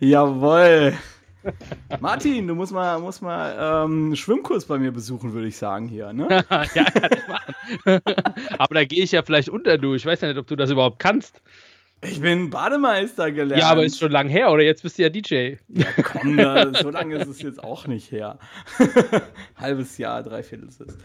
Jawoll. Martin, du musst mal, musst mal ähm, Schwimmkurs bei mir besuchen, würde ich sagen hier, ne? ja, kann ich machen. Aber da gehe ich ja vielleicht unter du. Ich weiß ja nicht, ob du das überhaupt kannst. Ich bin Bademeister gelernt. Ja, aber ist schon lang her, oder? Jetzt bist du ja DJ. Ja, komm, so lange ist es jetzt auch nicht her. Halbes Jahr, dreiviertel ist es.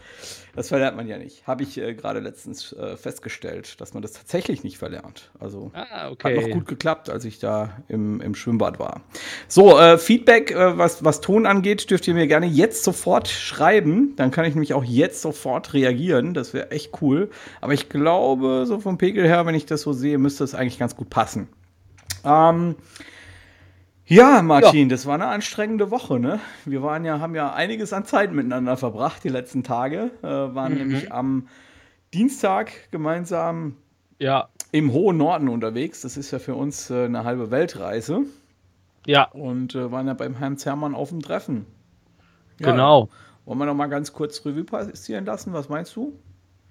Das verlernt man ja nicht. Habe ich äh, gerade letztens äh, festgestellt, dass man das tatsächlich nicht verlernt. Also ah, okay. hat noch gut geklappt, als ich da im, im Schwimmbad war. So, äh, Feedback, äh, was, was Ton angeht, dürft ihr mir gerne jetzt sofort schreiben. Dann kann ich nämlich auch jetzt sofort reagieren. Das wäre echt cool. Aber ich glaube, so vom Pegel her, wenn ich das so sehe, müsste es eigentlich ganz gut passen. Ähm, ja, Martin, ja. das war eine anstrengende Woche, ne? Wir waren ja, haben ja einiges an Zeit miteinander verbracht die letzten Tage. Äh, waren mhm. nämlich am Dienstag gemeinsam ja. im hohen Norden unterwegs. Das ist ja für uns äh, eine halbe Weltreise. Ja. Und äh, waren ja beim Herrn Zermann auf dem Treffen. Ja. Genau. Wollen wir noch mal ganz kurz Revue passieren lassen? Was meinst du?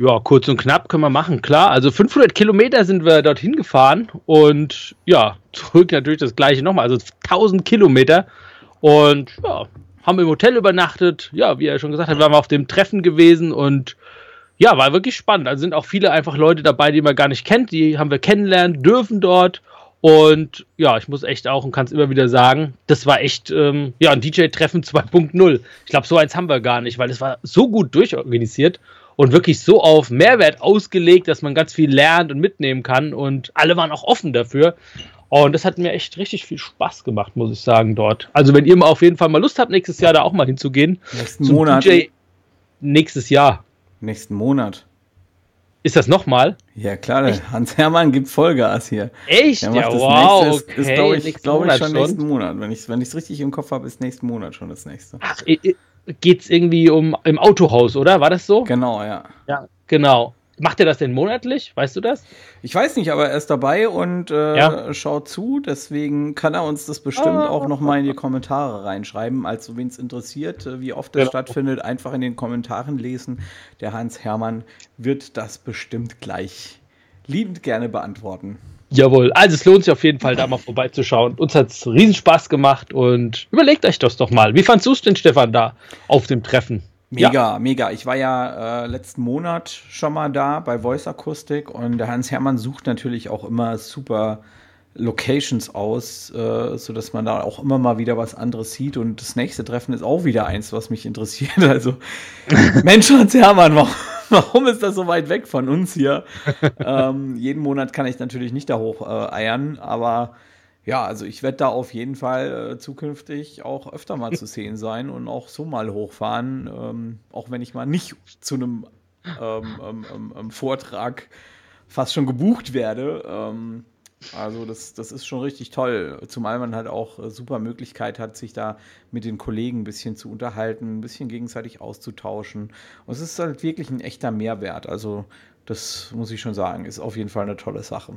Ja, kurz und knapp können wir machen, klar. Also 500 Kilometer sind wir dorthin gefahren und ja, zurück natürlich das gleiche nochmal, also 1000 Kilometer. Und ja, haben im Hotel übernachtet. Ja, wie er schon gesagt hat, waren wir auf dem Treffen gewesen und ja, war wirklich spannend. Also sind auch viele einfach Leute dabei, die man gar nicht kennt. Die haben wir kennenlernen dürfen dort. Und ja, ich muss echt auch und kann es immer wieder sagen, das war echt ähm, ja ein DJ-Treffen 2.0. Ich glaube, so eins haben wir gar nicht, weil es war so gut durchorganisiert und wirklich so auf Mehrwert ausgelegt, dass man ganz viel lernt und mitnehmen kann. Und alle waren auch offen dafür. Und das hat mir echt richtig viel Spaß gemacht, muss ich sagen, dort. Also, wenn ihr mal auf jeden Fall mal Lust habt, nächstes Jahr da auch mal hinzugehen. Nächsten Monat. DJ nächstes Jahr. Nächsten Monat. Ist das nochmal? Ja, klar, Hans Hermann gibt Vollgas hier. Echt? Ja, wow. Nächste, okay. Ist, glaube ich, glaub ich, schon nächsten Monat. Wenn ich es richtig im Kopf habe, ist nächsten Monat schon das nächste. Ach, geht es irgendwie um im Autohaus, oder? War das so? Genau, ja. Ja, genau. Macht er das denn monatlich? Weißt du das? Ich weiß nicht, aber er ist dabei und äh, ja. schaut zu. Deswegen kann er uns das bestimmt ah. auch noch mal in die Kommentare reinschreiben. Also, wen es interessiert, äh, wie oft das genau. stattfindet, einfach in den Kommentaren lesen. Der Hans Hermann wird das bestimmt gleich liebend gerne beantworten. Jawohl, also es lohnt sich auf jeden Fall, da mal vorbeizuschauen. Uns hat es riesen Spaß gemacht und überlegt euch das doch mal. Wie fandst du es denn, Stefan, da auf dem Treffen? Mega, ja. mega. Ich war ja äh, letzten Monat schon mal da bei Voice Akustik und der Hans Hermann sucht natürlich auch immer super Locations aus, äh, sodass man da auch immer mal wieder was anderes sieht. Und das nächste Treffen ist auch wieder eins, was mich interessiert. Also, Mensch, Hans Hermann, warum, warum ist das so weit weg von uns hier? ähm, jeden Monat kann ich natürlich nicht da hoch äh, eiern, aber ja, also ich werde da auf jeden Fall äh, zukünftig auch öfter mal zu sehen sein und auch so mal hochfahren, ähm, auch wenn ich mal nicht zu einem ähm, ähm, ähm, ähm Vortrag fast schon gebucht werde. Also das, das ist schon richtig toll, zumal man halt auch äh, super Möglichkeit hat, sich da mit den Kollegen ein bisschen zu unterhalten, ein bisschen gegenseitig auszutauschen. Und es ist halt wirklich ein echter Mehrwert. Also das muss ich schon sagen, ist auf jeden Fall eine tolle Sache.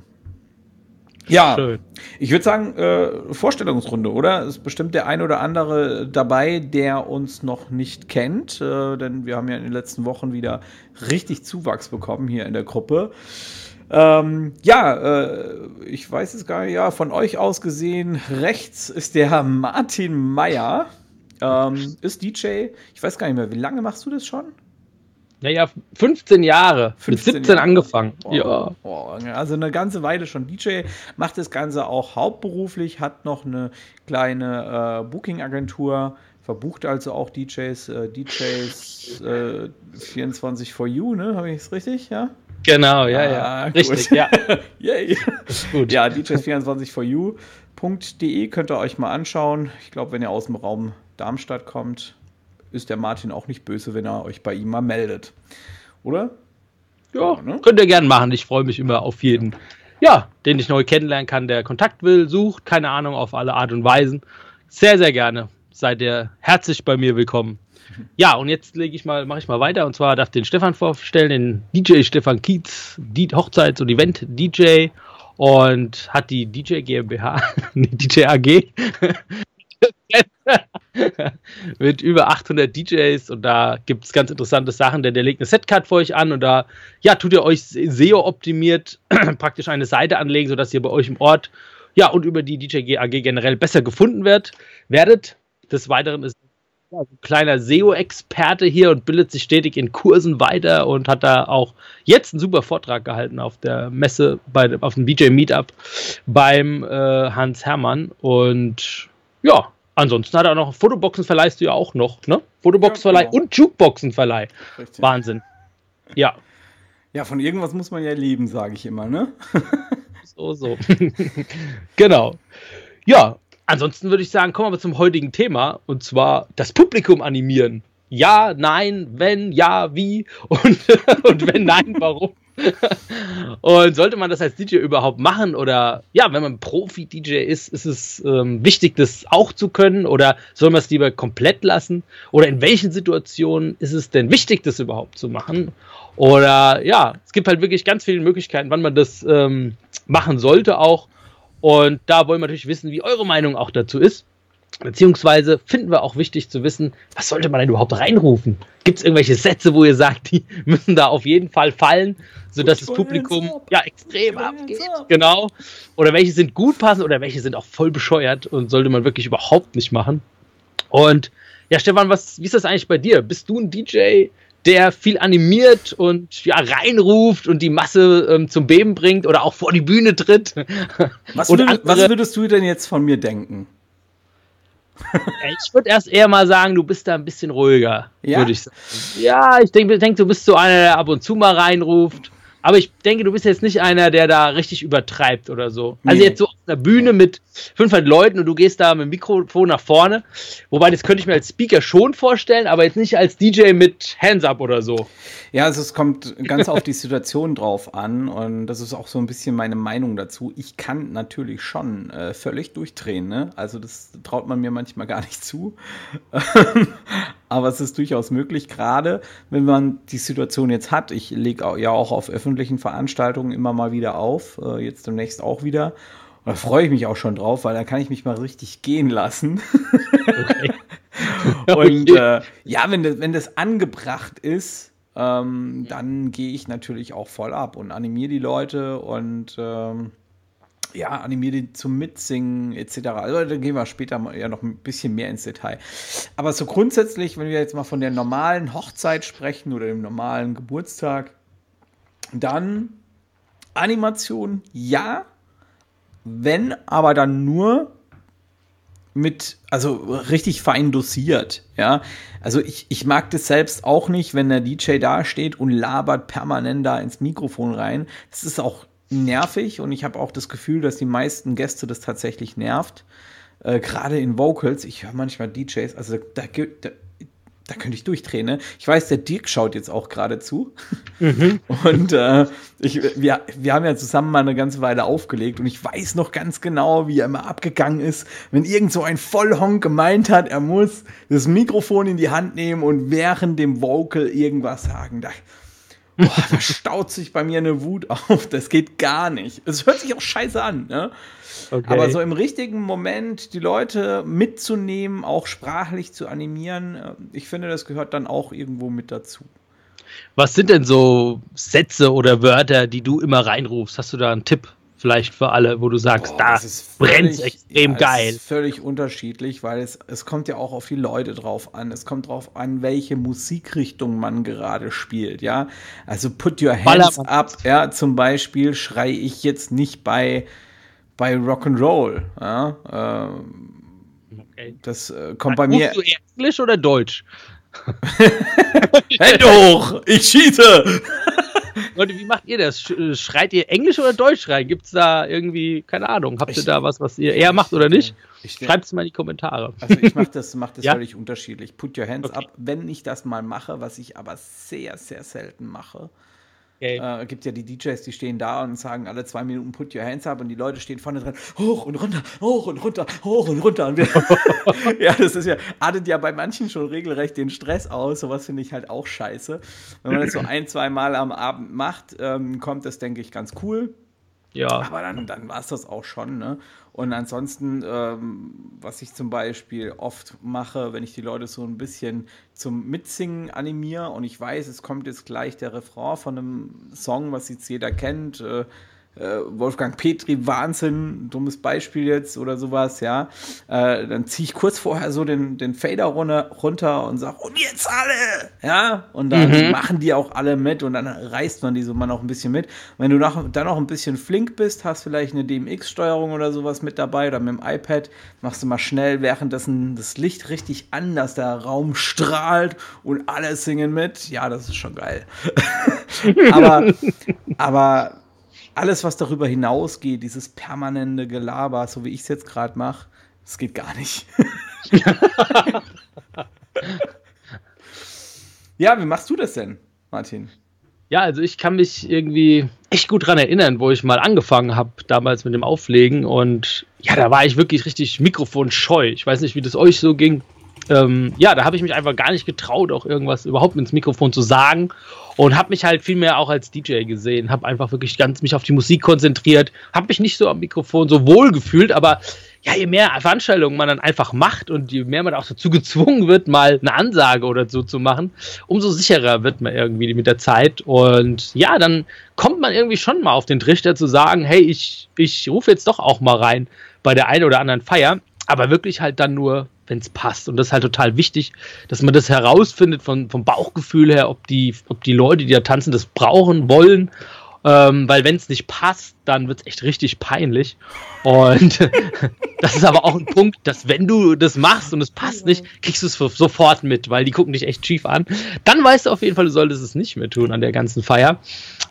Ja, Schön. ich würde sagen, äh, Vorstellungsrunde, oder? Es ist bestimmt der ein oder andere dabei, der uns noch nicht kennt, äh, denn wir haben ja in den letzten Wochen wieder richtig Zuwachs bekommen hier in der Gruppe. Ähm, ja, äh, ich weiß es gar nicht, ja, von euch aus gesehen, rechts ist der Martin Meyer, ähm, ist DJ. Ich weiß gar nicht mehr, wie lange machst du das schon? Naja, 15 Jahre. 15 mit 17 Jahre. angefangen. Oh, ja. Oh, also eine ganze Weile schon DJ, macht das Ganze auch hauptberuflich, hat noch eine kleine äh, Booking-Agentur, verbucht also auch DJs, äh, DJs äh, 24 for You, ne? Habe ich es richtig? Ja? Genau, ja, ja. Ah, Richtig, ja. Yay. Gut. Ja, djs24foryou.de könnt ihr euch mal anschauen. Ich glaube, wenn ihr aus dem Raum Darmstadt kommt, ist der Martin auch nicht böse, wenn er euch bei ihm mal meldet. Oder? Ja, ne? könnt ihr gerne machen. Ich freue mich immer auf jeden, ja, den ich neu kennenlernen kann, der Kontakt will, sucht, keine Ahnung, auf alle Art und Weisen. Sehr, sehr gerne. Seid ihr herzlich bei mir willkommen. Ja, und jetzt lege ich mal, mache ich mal weiter. Und zwar darf den Stefan vorstellen, den DJ Stefan Kietz, die Hochzeits- und Event-DJ und hat die DJ GmbH, DJ AG mit über 800 DJs und da gibt es ganz interessante Sachen, denn der legt eine Setcard für euch an und da ja, tut ihr euch SEO optimiert praktisch eine Seite anlegen, sodass ihr bei euch im Ort ja, und über die DJ AG generell besser gefunden wird, werdet. Des Weiteren ist ja, ein kleiner SEO-Experte hier und bildet sich stetig in Kursen weiter und hat da auch jetzt einen super Vortrag gehalten auf der Messe, bei, auf dem DJ Meetup beim äh, Hans Hermann. Und ja, ansonsten hat er noch Fotoboxen verleihst du ja auch noch, ne? Fotoboxenverleih ja, genau. und Jukeboxenverleih. Wahnsinn. Ja. Ja, von irgendwas muss man ja leben, sage ich immer, ne? so, so. genau. Ja, ansonsten würde ich sagen, kommen wir zum heutigen Thema und zwar das Publikum animieren. Ja, nein, wenn, ja, wie und, und wenn nein, warum? und sollte man das als DJ überhaupt machen oder ja, wenn man Profi-DJ ist, ist es ähm, wichtig, das auch zu können oder soll man es lieber komplett lassen? Oder in welchen Situationen ist es denn wichtig, das überhaupt zu machen? Oder ja, es gibt halt wirklich ganz viele Möglichkeiten, wann man das ähm, machen sollte auch. Und da wollen wir natürlich wissen, wie eure Meinung auch dazu ist. Beziehungsweise finden wir auch wichtig zu wissen, was sollte man denn überhaupt reinrufen? Gibt es irgendwelche Sätze, wo ihr sagt, die müssen da auf jeden Fall fallen, sodass das Publikum ja extrem abgeht? Genau. Oder welche sind gut passend oder welche sind auch voll bescheuert und sollte man wirklich überhaupt nicht machen? Und ja, Stefan, was, wie ist das eigentlich bei dir? Bist du ein DJ, der viel animiert und ja reinruft und die Masse ähm, zum Beben bringt oder auch vor die Bühne tritt. Was, würd, was würdest du denn jetzt von mir denken? ich würde erst eher mal sagen, du bist da ein bisschen ruhiger, ja? würde ich sagen. Ja, ich denke, denk, du bist so einer, der ab und zu mal reinruft. Aber ich denke, du bist jetzt nicht einer, der da richtig übertreibt oder so. Also nee. jetzt so einer Bühne mit 500 Leuten und du gehst da mit dem Mikrofon nach vorne. Wobei, das könnte ich mir als Speaker schon vorstellen, aber jetzt nicht als DJ mit Hands Up oder so. Ja, also es kommt ganz auf die Situation drauf an und das ist auch so ein bisschen meine Meinung dazu. Ich kann natürlich schon äh, völlig durchdrehen, ne? Also das traut man mir manchmal gar nicht zu. aber es ist durchaus möglich, gerade wenn man die Situation jetzt hat. Ich lege ja auch auf öffentlichen Veranstaltungen immer mal wieder auf, äh, jetzt demnächst auch wieder. Da freue ich mich auch schon drauf, weil da kann ich mich mal richtig gehen lassen. Okay. Und äh, ja, wenn das, wenn das angebracht ist, ähm, dann gehe ich natürlich auch voll ab und animiere die Leute und ähm, ja, animiere zum Mitsingen etc. Also da gehen wir später mal ja noch ein bisschen mehr ins Detail. Aber so grundsätzlich, wenn wir jetzt mal von der normalen Hochzeit sprechen oder dem normalen Geburtstag, dann Animation ja, wenn aber dann nur mit, also richtig fein dosiert, ja. Also ich, ich mag das selbst auch nicht, wenn der DJ da steht und labert permanent da ins Mikrofon rein. Das ist auch nervig und ich habe auch das Gefühl, dass die meisten Gäste das tatsächlich nervt. Äh, Gerade in Vocals, ich höre manchmal DJs, also da, da, da könnte ich durchdrehen. Ne? Ich weiß, der Dirk schaut jetzt auch gerade zu. Mhm. Und äh, ich, wir, wir haben ja zusammen mal eine ganze Weile aufgelegt und ich weiß noch ganz genau, wie er immer abgegangen ist, wenn irgend so ein Vollhonk gemeint hat, er muss das Mikrofon in die Hand nehmen und während dem Vocal irgendwas sagen. Da, Boah, da staut sich bei mir eine Wut auf. Das geht gar nicht. Es hört sich auch scheiße an, ne? Okay. Aber so im richtigen Moment die Leute mitzunehmen, auch sprachlich zu animieren, äh, ich finde, das gehört dann auch irgendwo mit dazu. Was sind denn so Sätze oder Wörter, die du immer reinrufst? Hast du da einen Tipp? Vielleicht für alle, wo du sagst, Boah, da brennt extrem ja, geil. Das ist völlig unterschiedlich, weil es, es kommt ja auch auf die Leute drauf an. Es kommt drauf an, welche Musikrichtung man gerade spielt, ja. Also put your hands Ballermann. up, ja, zum Beispiel schrei ich jetzt nicht bei, bei Rock'n'Roll, ja. Ähm, okay. Das äh, kommt bei mir. Du Englisch oder Deutsch? Hände hoch! Ich schieße! Leute, wie macht ihr das? Äh, schreit ihr Englisch oder Deutsch rein? Gibt es da irgendwie, keine Ahnung, habt ihr ich, da was, was ihr eher macht oder nicht? Schreibt es mal in die Kommentare. Also ich mache das, mach das ja? völlig unterschiedlich. Put your hands okay. up. Wenn ich das mal mache, was ich aber sehr, sehr selten mache, Okay. Äh, gibt ja die DJs, die stehen da und sagen alle zwei Minuten Put your hands up und die Leute stehen vorne dran, hoch und runter, hoch und runter, hoch und runter. Und ja, das ist ja, artet ja bei manchen schon regelrecht den Stress aus. Sowas finde ich halt auch scheiße. Wenn man das so ein, zwei Mal am Abend macht, ähm, kommt das, denke ich, ganz cool. Ja. Aber dann, dann war es das auch schon, ne? Und ansonsten, ähm, was ich zum Beispiel oft mache, wenn ich die Leute so ein bisschen zum Mitsingen animiere und ich weiß, es kommt jetzt gleich der Refrain von einem Song, was jetzt jeder kennt, äh, äh, Wolfgang Petri, Wahnsinn, dummes Beispiel jetzt oder sowas, ja. Äh, dann ziehe ich kurz vorher so den, den Fader runter, runter und sage, und jetzt alle! Ja, und dann mhm. machen die auch alle mit und dann reißt man die so mal noch ein bisschen mit. Wenn du noch, dann noch ein bisschen flink bist, hast vielleicht eine DMX-Steuerung oder sowas mit dabei oder mit dem iPad, machst du mal schnell währenddessen das Licht richtig an, dass der Raum strahlt und alle singen mit. Ja, das ist schon geil. aber, aber alles, was darüber hinausgeht, dieses permanente Gelaber, so wie ich es jetzt gerade mache, das geht gar nicht. ja, wie machst du das denn, Martin? Ja, also ich kann mich irgendwie echt gut dran erinnern, wo ich mal angefangen habe, damals mit dem Auflegen. Und ja, da war ich wirklich richtig mikrofonscheu. Ich weiß nicht, wie das euch so ging ähm, ja, da habe ich mich einfach gar nicht getraut, auch irgendwas überhaupt ins Mikrofon zu sagen und habe mich halt viel mehr auch als DJ gesehen, habe einfach wirklich ganz mich auf die Musik konzentriert, habe mich nicht so am Mikrofon so wohl gefühlt, aber ja, je mehr Veranstaltungen man dann einfach macht und je mehr man auch dazu gezwungen wird, mal eine Ansage oder so zu machen, umso sicherer wird man irgendwie mit der Zeit. Und ja, dann kommt man irgendwie schon mal auf den Trichter zu sagen, hey, ich, ich rufe jetzt doch auch mal rein bei der einen oder anderen Feier, aber wirklich halt dann nur wenn es passt. Und das ist halt total wichtig, dass man das herausfindet von, vom Bauchgefühl her, ob die, ob die Leute, die da tanzen, das brauchen, wollen. Ähm, weil wenn es nicht passt, dann wird es echt richtig peinlich. Und das ist aber auch ein Punkt, dass wenn du das machst und es passt nicht, kriegst du es sofort mit, weil die gucken dich echt schief an. Dann weißt du auf jeden Fall, du solltest es nicht mehr tun an der ganzen Feier.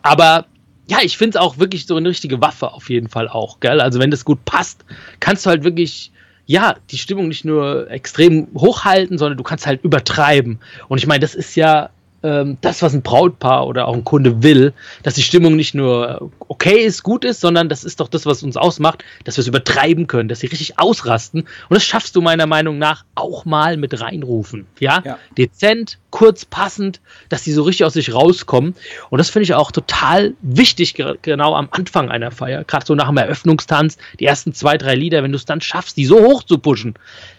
Aber ja, ich finde es auch wirklich so eine richtige Waffe auf jeden Fall auch, gell? Also wenn das gut passt, kannst du halt wirklich ja, die Stimmung nicht nur extrem hochhalten, sondern du kannst halt übertreiben. Und ich meine, das ist ja ähm, das, was ein Brautpaar oder auch ein Kunde will, dass die Stimmung nicht nur okay ist, gut ist, sondern das ist doch das, was uns ausmacht, dass wir es übertreiben können, dass sie richtig ausrasten. Und das schaffst du meiner Meinung nach auch mal mit reinrufen. Ja, ja. dezent, kurz, passend, dass die so richtig aus sich rauskommen. Und das finde ich auch total wichtig, genau am Anfang einer Feier, gerade so nach dem Eröffnungstanz, die ersten zwei, drei Lieder, wenn du es dann schaffst, die so hoch zu pushen,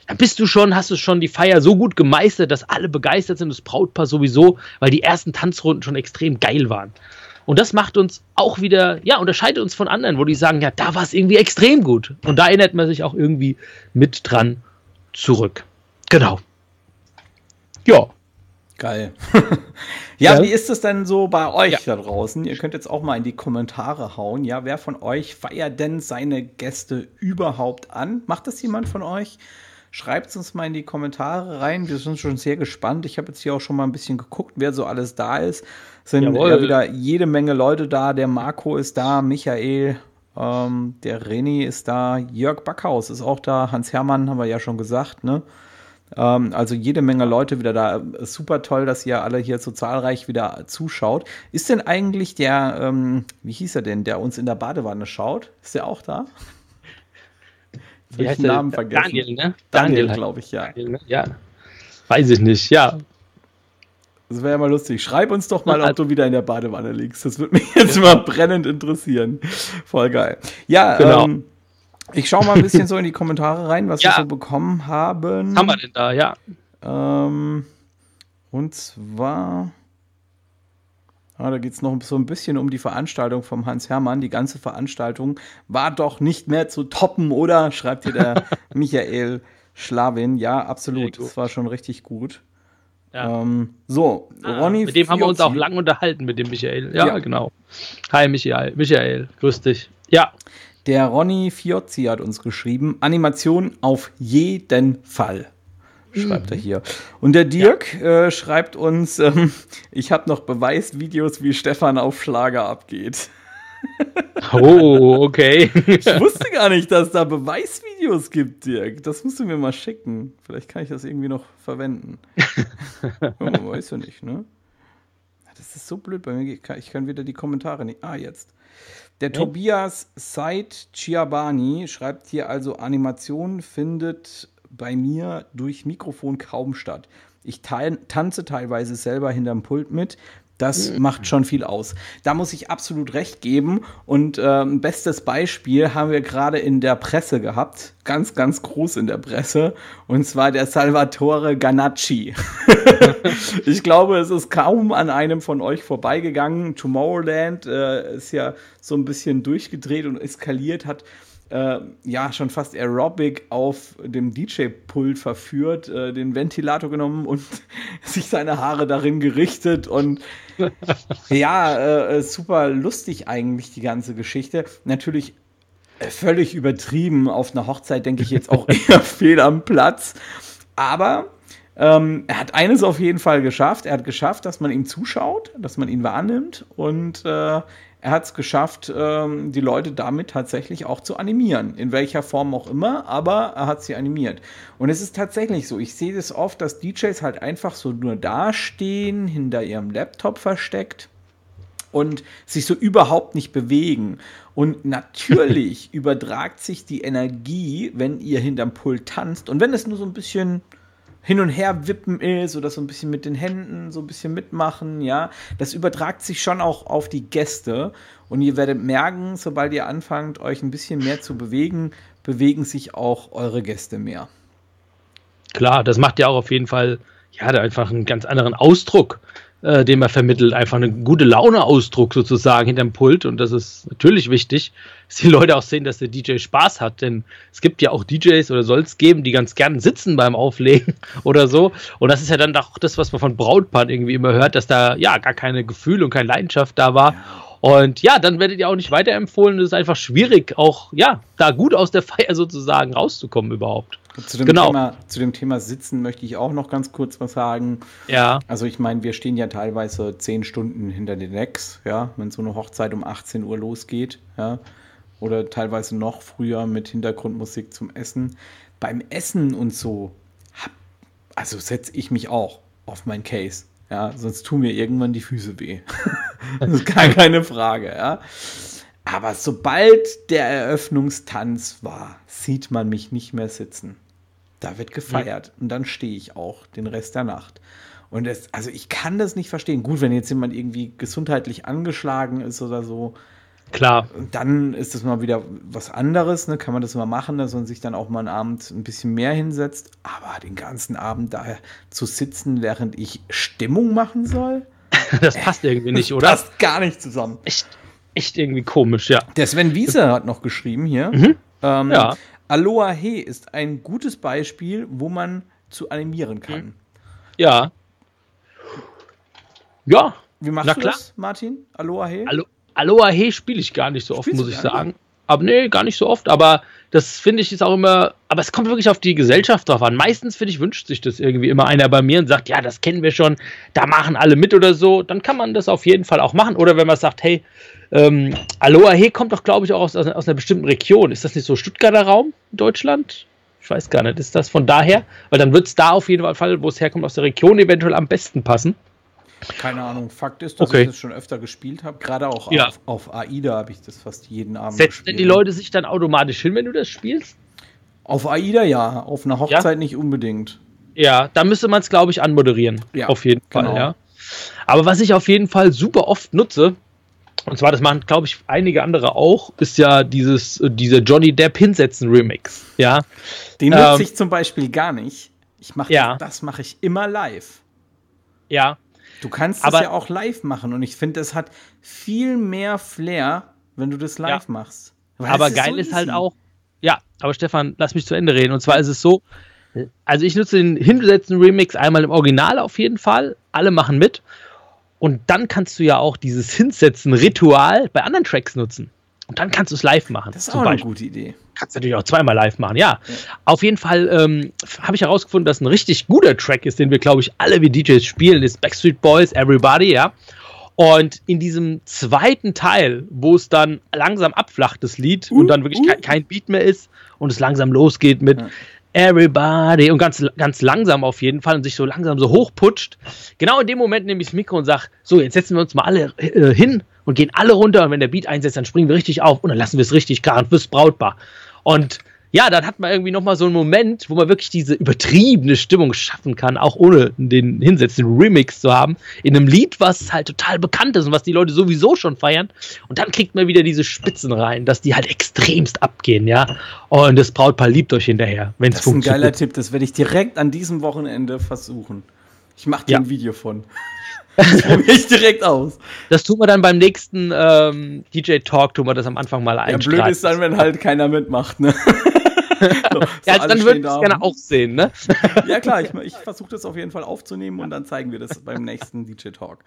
dann bist du schon, hast du schon die Feier so gut gemeistert, dass alle begeistert sind, das Brautpaar sowieso, weil die ersten Tanzrunden schon extrem geil waren. Und das macht uns auch wieder, ja, unterscheidet uns von anderen, wo die sagen, ja, da war es irgendwie extrem gut. Und da erinnert man sich auch irgendwie mit dran zurück. Genau. Ja. Geil. ja, ja, wie ist es denn so bei euch ja. da draußen? Ihr könnt jetzt auch mal in die Kommentare hauen. Ja, wer von euch feiert denn seine Gäste überhaupt an? Macht das jemand von euch? Schreibt es uns mal in die Kommentare rein. Wir sind schon sehr gespannt. Ich habe jetzt hier auch schon mal ein bisschen geguckt, wer so alles da ist. Es sind ja wieder jede Menge Leute da. Der Marco ist da, Michael, ähm, der René ist da, Jörg Backhaus ist auch da, Hans Hermann haben wir ja schon gesagt, ne? Ähm, also jede Menge Leute wieder da. Super toll, dass ihr alle hier so zahlreich wieder zuschaut. Ist denn eigentlich der, ähm, wie hieß er denn, der uns in der Badewanne schaut? Ist der auch da? Wie heißt Namen der? vergessen. Daniel, ne? Daniel, Daniel glaube ich, ja. Daniel, ne? Ja. Weiß ich nicht, ja. Das wäre ja mal lustig. Schreib uns doch mal, ob du wieder in der Badewanne liegst. Das würde mich jetzt mal brennend interessieren. Voll geil. Ja, genau. Ähm, ich schaue mal ein bisschen so in die Kommentare rein, was ja. wir so bekommen haben. Was haben wir denn da, ja. Ähm, und zwar. Ja, da geht es noch so ein bisschen um die Veranstaltung vom Hans Hermann. Die ganze Veranstaltung war doch nicht mehr zu toppen, oder? Schreibt hier der Michael Schlawin. Ja, absolut. Das war schon richtig gut. Ja. Ähm, so, ah, Ronny. Mit dem haben wir uns auch lang unterhalten, mit dem Michael. Ja, ja, genau. Hi, Michael. Michael, grüß dich. Ja. Der Ronny Fiozzi hat uns geschrieben: Animation auf jeden Fall schreibt er hier. Und der Dirk ja. äh, schreibt uns, ähm, ich habe noch Beweisvideos, wie Stefan auf Schlager abgeht. Oh, okay. ich wusste gar nicht, dass da Beweisvideos gibt, Dirk. Das musst du mir mal schicken. Vielleicht kann ich das irgendwie noch verwenden. Man weiß ja nicht, ne? Das ist so blöd bei mir. Ich kann wieder die Kommentare nicht. Ah, jetzt. Der ja. Tobias Said Chiabani schreibt hier also, Animation findet bei mir durch Mikrofon kaum statt. Ich tanze teilweise selber hinterm Pult mit. Das mhm. macht schon viel aus. Da muss ich absolut recht geben. Und ähm, bestes Beispiel haben wir gerade in der Presse gehabt. Ganz, ganz groß in der Presse. Und zwar der Salvatore Ganacci. ich glaube, es ist kaum an einem von euch vorbeigegangen. Tomorrowland äh, ist ja so ein bisschen durchgedreht und eskaliert, hat äh, ja schon fast Aerobic auf dem DJ-Pult verführt, äh, den Ventilator genommen und sich seine Haare darin gerichtet und ja, äh, super lustig eigentlich die ganze Geschichte. Natürlich äh, völlig übertrieben auf einer Hochzeit, denke ich jetzt auch eher fehl am Platz. Aber ähm, er hat eines auf jeden Fall geschafft. Er hat geschafft, dass man ihm zuschaut, dass man ihn wahrnimmt und äh, er hat es geschafft, ähm, die Leute damit tatsächlich auch zu animieren. In welcher Form auch immer, aber er hat sie animiert. Und es ist tatsächlich so, ich sehe das oft, dass DJs halt einfach so nur dastehen, hinter ihrem Laptop versteckt und sich so überhaupt nicht bewegen. Und natürlich übertragt sich die Energie, wenn ihr hinterm Pult tanzt und wenn es nur so ein bisschen hin und her wippen ist oder so ein bisschen mit den Händen so ein bisschen mitmachen, ja, das übertragt sich schon auch auf die Gäste. Und ihr werdet merken, sobald ihr anfangt, euch ein bisschen mehr zu bewegen, bewegen sich auch eure Gäste mehr. Klar, das macht ja auch auf jeden Fall ja einfach einen ganz anderen Ausdruck äh, den man vermittelt. Einfach einen gute Laune-Ausdruck sozusagen hinterm Pult. Und das ist natürlich wichtig, dass die Leute auch sehen, dass der DJ Spaß hat. Denn es gibt ja auch DJs oder soll es geben, die ganz gern sitzen beim Auflegen oder so. Und das ist ja dann auch das, was man von Brautpaaren irgendwie immer hört, dass da ja gar keine Gefühle und keine Leidenschaft da war. Und ja, dann werdet ihr auch nicht weiterempfohlen. Es ist einfach schwierig, auch ja, da gut aus der Feier sozusagen rauszukommen überhaupt. Zu dem, genau. Thema, zu dem Thema Sitzen möchte ich auch noch ganz kurz was sagen. Ja. Also ich meine, wir stehen ja teilweise zehn Stunden hinter den Decks, ja, wenn so eine Hochzeit um 18 Uhr losgeht, ja. Oder teilweise noch früher mit Hintergrundmusik zum Essen. Beim Essen und so, hab, also setze ich mich auch auf mein Case. Ja, sonst tun mir irgendwann die Füße weh. das ist gar keine Frage, ja. Aber sobald der Eröffnungstanz war, sieht man mich nicht mehr sitzen. Da wird gefeiert. Und dann stehe ich auch den Rest der Nacht. Und es, also ich kann das nicht verstehen. Gut, wenn jetzt jemand irgendwie gesundheitlich angeschlagen ist oder so. Klar. Dann ist das mal wieder was anderes, ne? Kann man das mal machen, dass man sich dann auch mal einen Abend ein bisschen mehr hinsetzt. Aber den ganzen Abend da zu sitzen, während ich Stimmung machen soll. das passt irgendwie nicht, oder? Das passt gar nicht zusammen. Echt, echt irgendwie komisch, ja. Der Sven Wiese hat noch geschrieben hier. Mhm. Ähm, ja. Aloha He ist ein gutes Beispiel, wo man zu animieren kann. Mhm. Ja. Ja. Wie machst Na du klar. das, Martin? Aloha He? Alo Aloha He spiele ich gar nicht so oft, Spielst muss ich sagen. Nicht? Aber nee, gar nicht so oft. Aber das finde ich ist auch immer. Aber es kommt wirklich auf die Gesellschaft drauf an. Meistens, finde ich, wünscht sich das irgendwie immer einer bei mir und sagt, ja, das kennen wir schon, da machen alle mit oder so. Dann kann man das auf jeden Fall auch machen. Oder wenn man sagt, hey, ähm, Aloha He kommt doch, glaube ich, auch aus, aus einer bestimmten Region. Ist das nicht so Stuttgarter Raum in Deutschland? Ich weiß gar nicht. Ist das von daher? Weil dann wird es da auf jeden Fall, wo es herkommt, aus der Region eventuell am besten passen. Keine Ahnung. Fakt ist, dass okay. ich das schon öfter gespielt habe. Gerade auch ja. auf, auf, AIDA habe ich das fast jeden Abend Setzen gespielt. denn die Leute sich dann automatisch hin, wenn du das spielst? Auf AIDA ja. Auf einer Hochzeit ja? nicht unbedingt. Ja, da müsste man es, glaube ich, anmoderieren. Ja, auf jeden Fall, genau. ja. Aber was ich auf jeden Fall super oft nutze, und zwar, das machen, glaube ich, einige andere auch, ist ja dieses, äh, dieser Johnny Depp hinsetzen Remix. Ja. Den nutze ähm, ich zum Beispiel gar nicht. Ich mache ja. das, das mache ich immer live. Ja. Du kannst es ja auch live machen und ich finde, es hat viel mehr Flair, wenn du das live ja. machst. Weil aber ist geil so ist halt auch, ja, aber Stefan, lass mich zu Ende reden. Und zwar ist es so, also ich nutze den hinsetzen Remix einmal im Original auf jeden Fall. Alle machen mit. Und dann kannst du ja auch dieses Hinsetzen-Ritual bei anderen Tracks nutzen. Und dann kannst du es live machen. Das ist auch Beispiel. eine gute Idee. Kannst du natürlich auch zweimal live machen, ja. ja. Auf jeden Fall ähm, habe ich herausgefunden, dass ein richtig guter Track ist, den wir, glaube ich, alle wie DJs spielen, ist Backstreet Boys, Everybody, ja. Und in diesem zweiten Teil, wo es dann langsam abflacht, das Lied, uh, und dann wirklich uh. kein, kein, Beat mehr ist und es langsam losgeht mit ja. Everybody und ganz, ganz langsam auf jeden Fall und sich so langsam so hochputscht. Genau in dem Moment nehme ich das Mikro und sage, so, jetzt setzen wir uns mal alle äh, hin und gehen alle runter und wenn der Beat einsetzt, dann springen wir richtig auf und dann lassen wir es richtig und wirst brautbar. Und ja, dann hat man irgendwie nochmal so einen Moment, wo man wirklich diese übertriebene Stimmung schaffen kann, auch ohne den hinsetzenden Remix zu haben, in einem Lied, was halt total bekannt ist und was die Leute sowieso schon feiern. Und dann kriegt man wieder diese Spitzen rein, dass die halt extremst abgehen, ja. Und das Brautpaar liebt euch hinterher, wenn es funktioniert. Das ist ein geiler Tipp, das werde ich direkt an diesem Wochenende versuchen. Ich mache dir ja. ein Video von. Das probiere ich direkt aus. Das tun wir dann beim nächsten ähm, DJ Talk, tun wir das am Anfang mal ein. Ja, blöd ist dann, wenn halt keiner mitmacht, ne? so, ja, also dann würde ich es gerne auch sehen, ne? ja, klar, ich, ich versuche das auf jeden Fall aufzunehmen und dann zeigen wir das beim nächsten DJ Talk.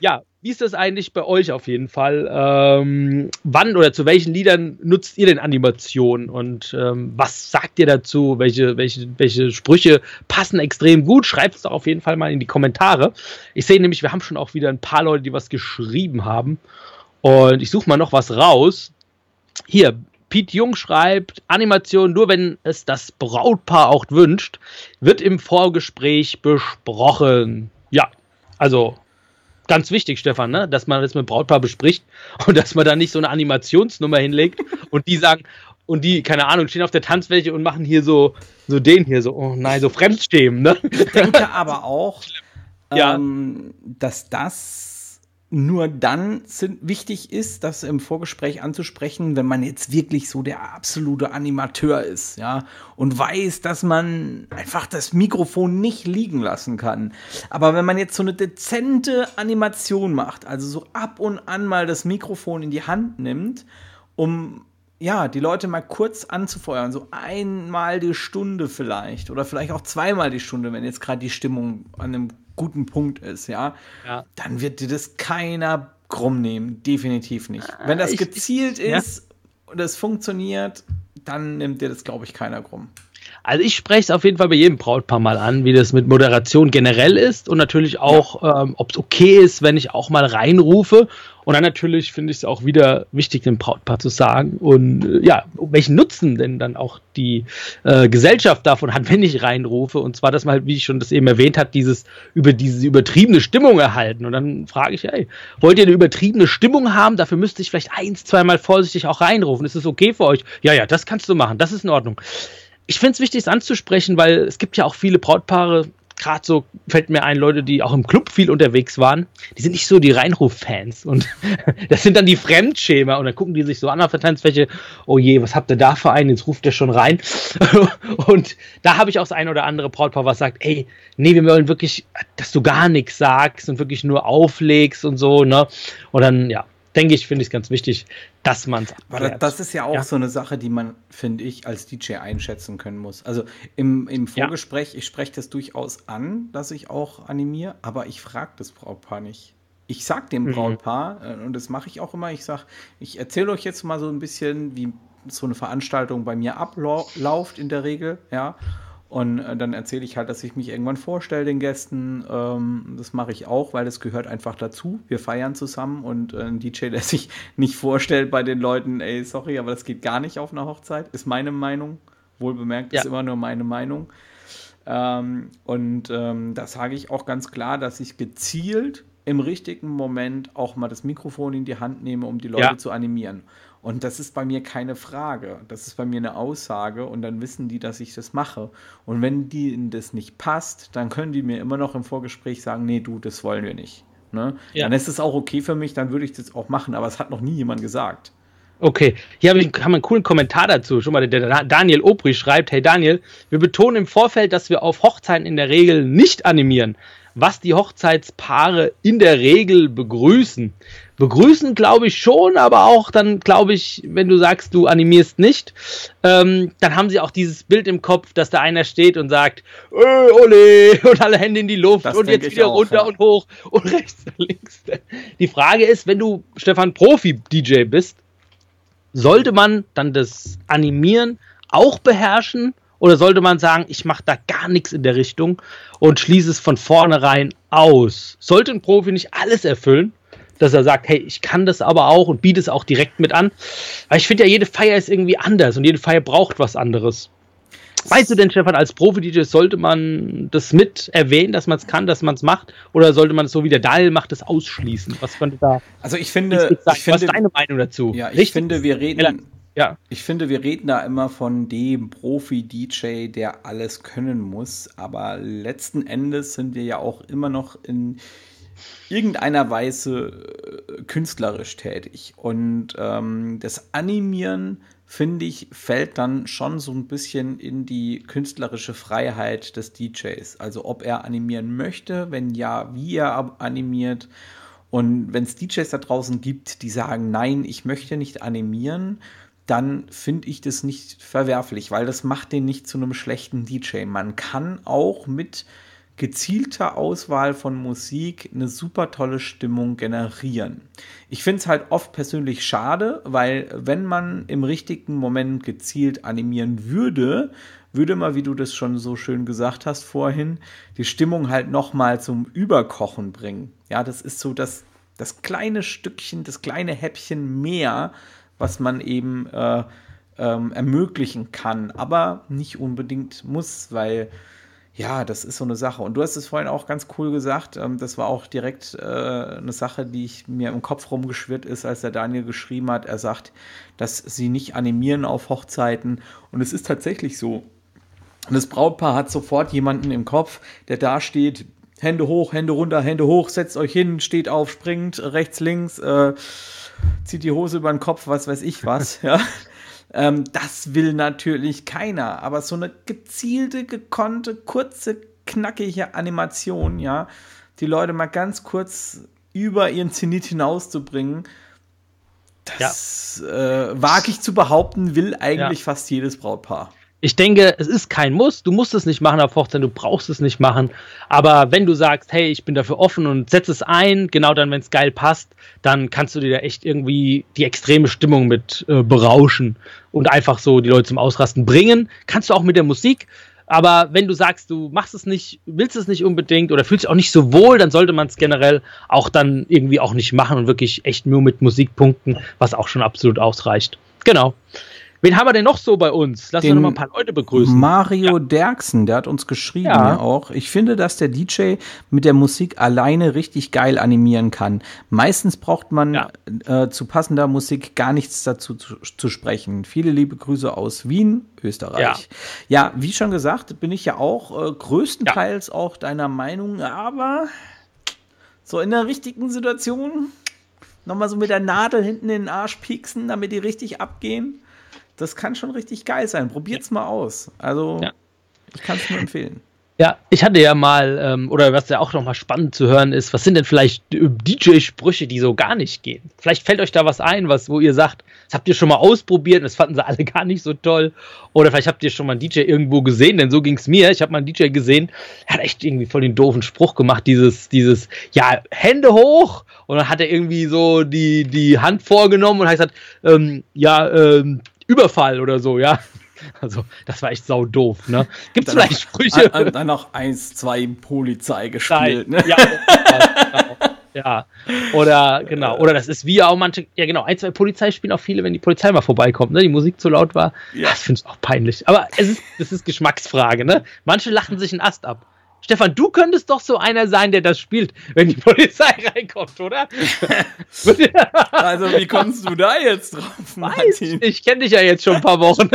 Ja, wie ist das eigentlich bei euch auf jeden Fall? Ähm, wann oder zu welchen Liedern nutzt ihr denn Animationen und ähm, was sagt ihr dazu? Welche, welche, welche Sprüche passen extrem gut? Schreibt es doch auf jeden Fall mal in die Kommentare. Ich sehe nämlich, wir haben schon auch wieder ein paar Leute, die was geschrieben haben. Und ich suche mal noch was raus. Hier, Pete Jung schreibt, Animation nur wenn es das Brautpaar auch wünscht, wird im Vorgespräch besprochen. Ja, also ganz wichtig, Stefan, ne? dass man das mit Brautpaar bespricht und dass man da nicht so eine Animationsnummer hinlegt und die sagen, und die, keine Ahnung, stehen auf der Tanzfläche und machen hier so, so den hier, so, oh nein, so Fremdschämen, ne? Ich denke aber auch, ja. ähm, dass das nur dann sind, wichtig ist, das im Vorgespräch anzusprechen, wenn man jetzt wirklich so der absolute Animateur ist, ja, und weiß, dass man einfach das Mikrofon nicht liegen lassen kann. Aber wenn man jetzt so eine dezente Animation macht, also so ab und an mal das Mikrofon in die Hand nimmt, um ja, die Leute mal kurz anzufeuern, so einmal die Stunde vielleicht oder vielleicht auch zweimal die Stunde, wenn jetzt gerade die Stimmung an einem guten Punkt ist, ja, ja. dann wird dir das keiner krumm nehmen. Definitiv nicht. Ah, Wenn das ich, gezielt ich, ist ja. und es funktioniert, dann nimmt dir das, glaube ich, keiner krumm. Also ich spreche es auf jeden Fall bei jedem Brautpaar mal an, wie das mit Moderation generell ist und natürlich auch, ja. ähm, ob es okay ist, wenn ich auch mal reinrufe. Und dann natürlich finde ich es auch wieder wichtig, dem Brautpaar zu sagen und äh, ja, welchen Nutzen denn dann auch die äh, Gesellschaft davon hat, wenn ich reinrufe. Und zwar, dass man halt, wie ich schon das eben erwähnt hat, dieses über diese übertriebene Stimmung erhalten. Und dann frage ich, ey, wollt ihr eine übertriebene Stimmung haben? Dafür müsste ich vielleicht eins, zweimal vorsichtig auch reinrufen. Ist es okay für euch? Ja, ja, das kannst du machen. Das ist in Ordnung ich finde es wichtig, es anzusprechen, weil es gibt ja auch viele Brautpaare, gerade so fällt mir ein, Leute, die auch im Club viel unterwegs waren, die sind nicht so die Reinruf-Fans. Und das sind dann die Fremdschämer. Und dann gucken die sich so an auf der Tanzfläche, oh je, was habt ihr da für einen? Jetzt ruft der schon rein. und da habe ich auch das ein oder andere Brautpaar, was sagt, ey, nee, wir wollen wirklich, dass du gar nichts sagst und wirklich nur auflegst und so, ne? Und dann, ja, denke ich, finde ich es ganz wichtig, dass man es Aber das ist ja auch ja. so eine Sache, die man, finde ich, als DJ einschätzen können muss. Also im, im Vorgespräch, ja. ich spreche das durchaus an, dass ich auch animiere, aber ich frage das Brautpaar nicht. Ich sag dem mhm. Brautpaar, äh, und das mache ich auch immer, ich sage, ich erzähle euch jetzt mal so ein bisschen, wie so eine Veranstaltung bei mir abläuft in der Regel, ja. Und äh, dann erzähle ich halt, dass ich mich irgendwann vorstelle den Gästen. Ähm, das mache ich auch, weil das gehört einfach dazu. Wir feiern zusammen und äh, ein DJ, der sich nicht vorstellt bei den Leuten, ey, sorry, aber das geht gar nicht auf einer Hochzeit, ist meine Meinung. Wohlbemerkt, ja. ist immer nur meine Meinung. Ähm, und ähm, da sage ich auch ganz klar, dass ich gezielt im richtigen Moment auch mal das Mikrofon in die Hand nehme, um die Leute ja. zu animieren. Und das ist bei mir keine Frage. Das ist bei mir eine Aussage und dann wissen die, dass ich das mache. Und wenn denen das nicht passt, dann können die mir immer noch im Vorgespräch sagen, nee, du, das wollen wir nicht. Ne? Ja. Dann ist es auch okay für mich, dann würde ich das auch machen, aber es hat noch nie jemand gesagt. Okay, hier haben einen coolen Kommentar dazu. Schon mal der Daniel Obri schreibt: Hey Daniel, wir betonen im Vorfeld, dass wir auf Hochzeiten in der Regel nicht animieren was die Hochzeitspaare in der Regel begrüßen. Begrüßen glaube ich schon, aber auch dann glaube ich, wenn du sagst, du animierst nicht, ähm, dann haben sie auch dieses Bild im Kopf, dass da einer steht und sagt, äh, ole, und alle Hände in die Luft das und jetzt wieder auch, runter ja. und hoch und rechts und links. Die Frage ist, wenn du, Stefan, Profi-DJ bist, sollte man dann das Animieren auch beherrschen oder sollte man sagen, ich mache da gar nichts in der Richtung und schließe es von vornherein aus? Sollte ein Profi nicht alles erfüllen? Dass er sagt, hey, ich kann das aber auch und biete es auch direkt mit an. Weil ich finde ja, jede Feier ist irgendwie anders und jede Feier braucht was anderes. Weißt du denn, Stefan, als Profi-DJ sollte man das mit erwähnen, dass man es kann, dass man es macht? Oder sollte man es so wie der Daniel macht, das ausschließen? Was könnte da. Also ich finde. Ich finde Was ist deine Meinung dazu? Ja, ich Richtig? finde, wir reden Ja. Ich finde, wir reden da immer von dem Profi-DJ, der alles können muss. Aber letzten Endes sind wir ja auch immer noch in irgendeiner Weise äh, künstlerisch tätig. Und ähm, das Animieren, finde ich, fällt dann schon so ein bisschen in die künstlerische Freiheit des DJs. Also ob er animieren möchte, wenn ja, wie er animiert. Und wenn es DJs da draußen gibt, die sagen, nein, ich möchte nicht animieren, dann finde ich das nicht verwerflich, weil das macht den nicht zu einem schlechten DJ. Man kann auch mit gezielter Auswahl von Musik eine super tolle Stimmung generieren. Ich finde es halt oft persönlich schade, weil wenn man im richtigen Moment gezielt animieren würde, würde man, wie du das schon so schön gesagt hast vorhin, die Stimmung halt noch mal zum Überkochen bringen. Ja, das ist so das, das kleine Stückchen, das kleine Häppchen mehr, was man eben äh, ähm, ermöglichen kann, aber nicht unbedingt muss, weil ja, das ist so eine Sache. Und du hast es vorhin auch ganz cool gesagt. Ähm, das war auch direkt äh, eine Sache, die ich mir im Kopf rumgeschwirrt ist, als der Daniel geschrieben hat. Er sagt, dass sie nicht animieren auf Hochzeiten. Und es ist tatsächlich so. Und das Brautpaar hat sofort jemanden im Kopf, der da steht, Hände hoch, Hände runter, Hände hoch, setzt euch hin, steht auf, springt rechts, links. Äh, zieht die Hose über den Kopf, was weiß ich was, ja. Ähm, das will natürlich keiner, aber so eine gezielte, gekonnte, kurze, knackige Animation, ja, die Leute mal ganz kurz über ihren Zenit hinauszubringen, das ja. äh, wage ich zu behaupten, will eigentlich ja. fast jedes Brautpaar ich denke, es ist kein Muss. Du musst es nicht machen auf Hochzeit, du brauchst es nicht machen. Aber wenn du sagst, hey, ich bin dafür offen und setz es ein, genau dann, wenn es geil passt, dann kannst du dir da echt irgendwie die extreme Stimmung mit äh, berauschen und einfach so die Leute zum Ausrasten bringen. Kannst du auch mit der Musik. Aber wenn du sagst, du machst es nicht, willst es nicht unbedingt oder fühlst dich auch nicht so wohl, dann sollte man es generell auch dann irgendwie auch nicht machen und wirklich echt nur mit Musik punkten, was auch schon absolut ausreicht. Genau. Wen haben wir denn noch so bei uns? Lass uns noch mal ein paar Leute begrüßen. Mario ja. Derksen, der hat uns geschrieben ja. auch. Ich finde, dass der DJ mit der Musik alleine richtig geil animieren kann. Meistens braucht man ja. äh, zu passender Musik gar nichts dazu zu, zu, sprechen. Viele liebe Grüße aus Wien, Österreich. Ja, ja wie schon gesagt, bin ich ja auch äh, größtenteils auch deiner Meinung, aber so in der richtigen Situation nochmal so mit der Nadel hinten in den Arsch pieksen, damit die richtig abgehen das kann schon richtig geil sein. Probiert's mal aus. Also, ja. ich kann es nur empfehlen. Ja, ich hatte ja mal, ähm, oder was ja auch nochmal spannend zu hören ist, was sind denn vielleicht DJ-Sprüche, die so gar nicht gehen? Vielleicht fällt euch da was ein, was, wo ihr sagt, das habt ihr schon mal ausprobiert und das fanden sie alle gar nicht so toll. Oder vielleicht habt ihr schon mal einen DJ irgendwo gesehen, denn so ging es mir. Ich habe mal einen DJ gesehen, er hat echt irgendwie voll den doofen Spruch gemacht, dieses, dieses, ja, Hände hoch. Und dann hat er irgendwie so die, die Hand vorgenommen und hat gesagt, ähm, ja, ähm, Überfall oder so, ja. Also, das war echt sau doof, ne? Gibt es vielleicht Sprüche? An, dann noch eins, zwei Polizei gespielt, ne? Ja, genau. ja. Oder, genau. Oder das ist wie auch manche, ja, genau, ein, zwei Polizei spielen auch viele, wenn die Polizei mal vorbeikommt, ne? Die Musik zu laut war. Ja. Das finde ich auch peinlich. Aber es ist, das ist Geschmacksfrage, ne? Manche lachen sich einen Ast ab. Stefan, du könntest doch so einer sein, der das spielt, wenn die Polizei reinkommt, oder? also, wie kommst du da jetzt drauf, Martin? ich kenne dich ja jetzt schon ein paar Wochen.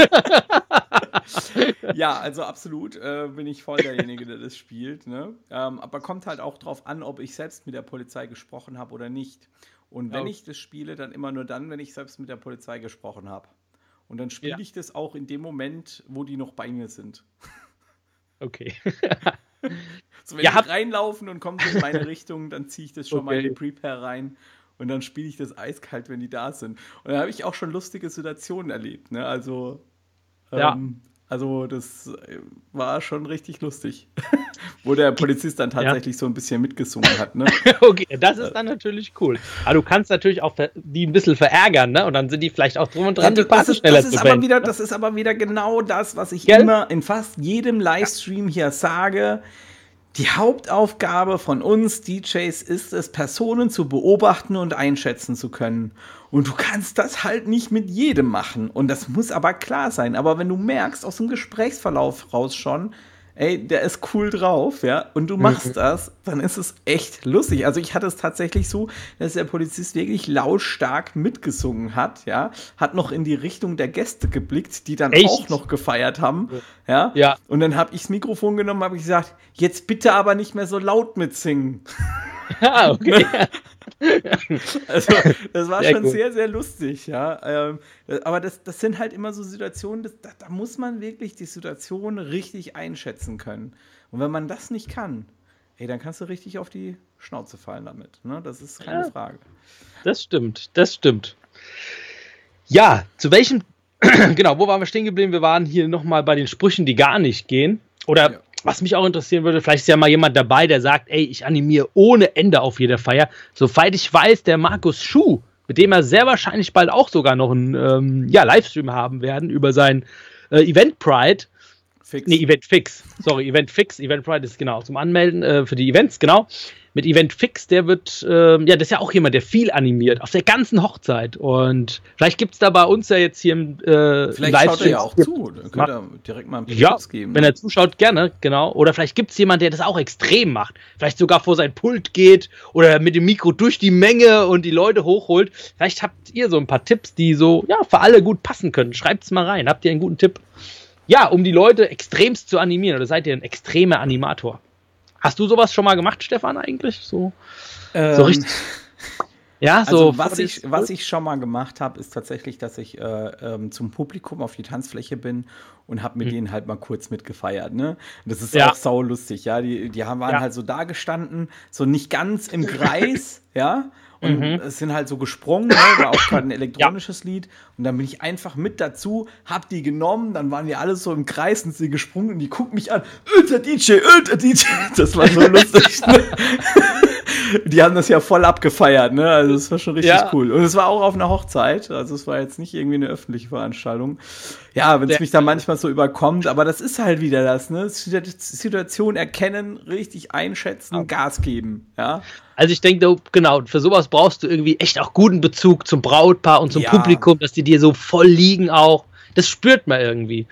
ja, also absolut äh, bin ich voll derjenige, der das spielt. Ne? Ähm, aber kommt halt auch drauf an, ob ich selbst mit der Polizei gesprochen habe oder nicht. Und wenn oh. ich das spiele, dann immer nur dann, wenn ich selbst mit der Polizei gesprochen habe. Und dann spiele ja. ich das auch in dem Moment, wo die noch bei mir sind. Okay. So, wenn ja, die reinlaufen und kommen in meine Richtung, dann ziehe ich das schon okay. mal in die Prepare rein und dann spiele ich das eiskalt, wenn die da sind. Und da habe ich auch schon lustige Situationen erlebt. Ne? Also, ja. Also das äh, war schon richtig lustig. Wo der Polizist dann tatsächlich ja. so ein bisschen mitgesungen hat. Ne? okay, das ist dann natürlich cool. Aber du kannst natürlich auch die ein bisschen verärgern, ne? Und dann sind die vielleicht auch drum und dran, ja, die Passe schneller das ist zu aber wieder, Das ist aber wieder genau das, was ich Gell? immer in fast jedem Livestream hier sage. Die Hauptaufgabe von uns DJs ist es, Personen zu beobachten und einschätzen zu können. Und du kannst das halt nicht mit jedem machen. Und das muss aber klar sein. Aber wenn du merkst aus dem Gesprächsverlauf raus schon, ey, der ist cool drauf, ja, und du machst mhm. das, dann ist es echt lustig. Also ich hatte es tatsächlich so, dass der Polizist wirklich lautstark mitgesungen hat, ja, hat noch in die Richtung der Gäste geblickt, die dann echt? auch noch gefeiert haben, ja. ja. Und dann habe ich das Mikrofon genommen, habe gesagt, jetzt bitte aber nicht mehr so laut mitsingen. Ja, okay. also, das war sehr schon gut. sehr, sehr lustig, ja. Ähm, aber das, das sind halt immer so Situationen, das, da, da, muss man wirklich die Situation richtig einschätzen können. Und wenn man das nicht kann, ey, dann kannst du richtig auf die Schnauze fallen damit. Ne? Das ist keine ja, Frage. Das stimmt, das stimmt. Ja, zu welchem, genau, wo waren wir stehen geblieben? Wir waren hier nochmal bei den Sprüchen, die gar nicht gehen. Oder ja. Was mich auch interessieren würde, vielleicht ist ja mal jemand dabei, der sagt, ey, ich animiere ohne Ende auf jeder Feier. Soweit ich weiß, der Markus Schuh, mit dem er sehr wahrscheinlich bald auch sogar noch einen ähm, ja, Livestream haben werden über sein äh, Event Pride. Fix. Nee, Event Fix. Sorry, Event Fix. Event Pride ist genau zum Anmelden äh, für die Events, genau mit Event Fix, der wird, äh, ja, das ist ja auch jemand, der viel animiert, auf der ganzen Hochzeit. Und vielleicht gibt es da bei uns ja jetzt hier im äh, Vielleicht schaut er ja auch zu, dann könnt ihr direkt mal einen ja, geben. Wenn ne? er zuschaut, gerne, genau. Oder vielleicht gibt es jemanden, der das auch extrem macht. Vielleicht sogar vor sein Pult geht oder mit dem Mikro durch die Menge und die Leute hochholt. Vielleicht habt ihr so ein paar Tipps, die so, ja, für alle gut passen können. Schreibt es mal rein. Habt ihr einen guten Tipp? Ja, um die Leute extremst zu animieren. Oder seid ihr ein extremer Animator? Hast du sowas schon mal gemacht, Stefan, eigentlich? So, ähm, so richtig. Ja, so. Also, was, ich, was ich schon mal gemacht habe, ist tatsächlich, dass ich äh, ähm, zum Publikum auf die Tanzfläche bin und habe mit mhm. denen halt mal kurz mitgefeiert. Ne? Das ist ja. auch sau lustig, ja. Die, die haben, waren ja. halt so da gestanden, so nicht ganz im Kreis, ja. Und mhm. es sind halt so gesprungen, ne? war auch gerade ein elektronisches ja. Lied. Und dann bin ich einfach mit dazu, hab die genommen, dann waren wir alle so im Kreis und sie gesprungen und die gucken mich an, der DJ, der DJ. Das war so lustig. Ne? die haben das ja voll abgefeiert, ne? Also das war schon richtig ja. cool. Und es war auch auf einer Hochzeit, also es war jetzt nicht irgendwie eine öffentliche Veranstaltung. Ja, wenn es mich dann manchmal so überkommt, aber das ist halt wieder das, ne? Situation erkennen, richtig einschätzen, okay. Gas geben, ja. Also ich denke, genau, für sowas brauchst du irgendwie echt auch guten Bezug zum Brautpaar und zum ja. Publikum, dass die dir so voll liegen auch. Das spürt man irgendwie.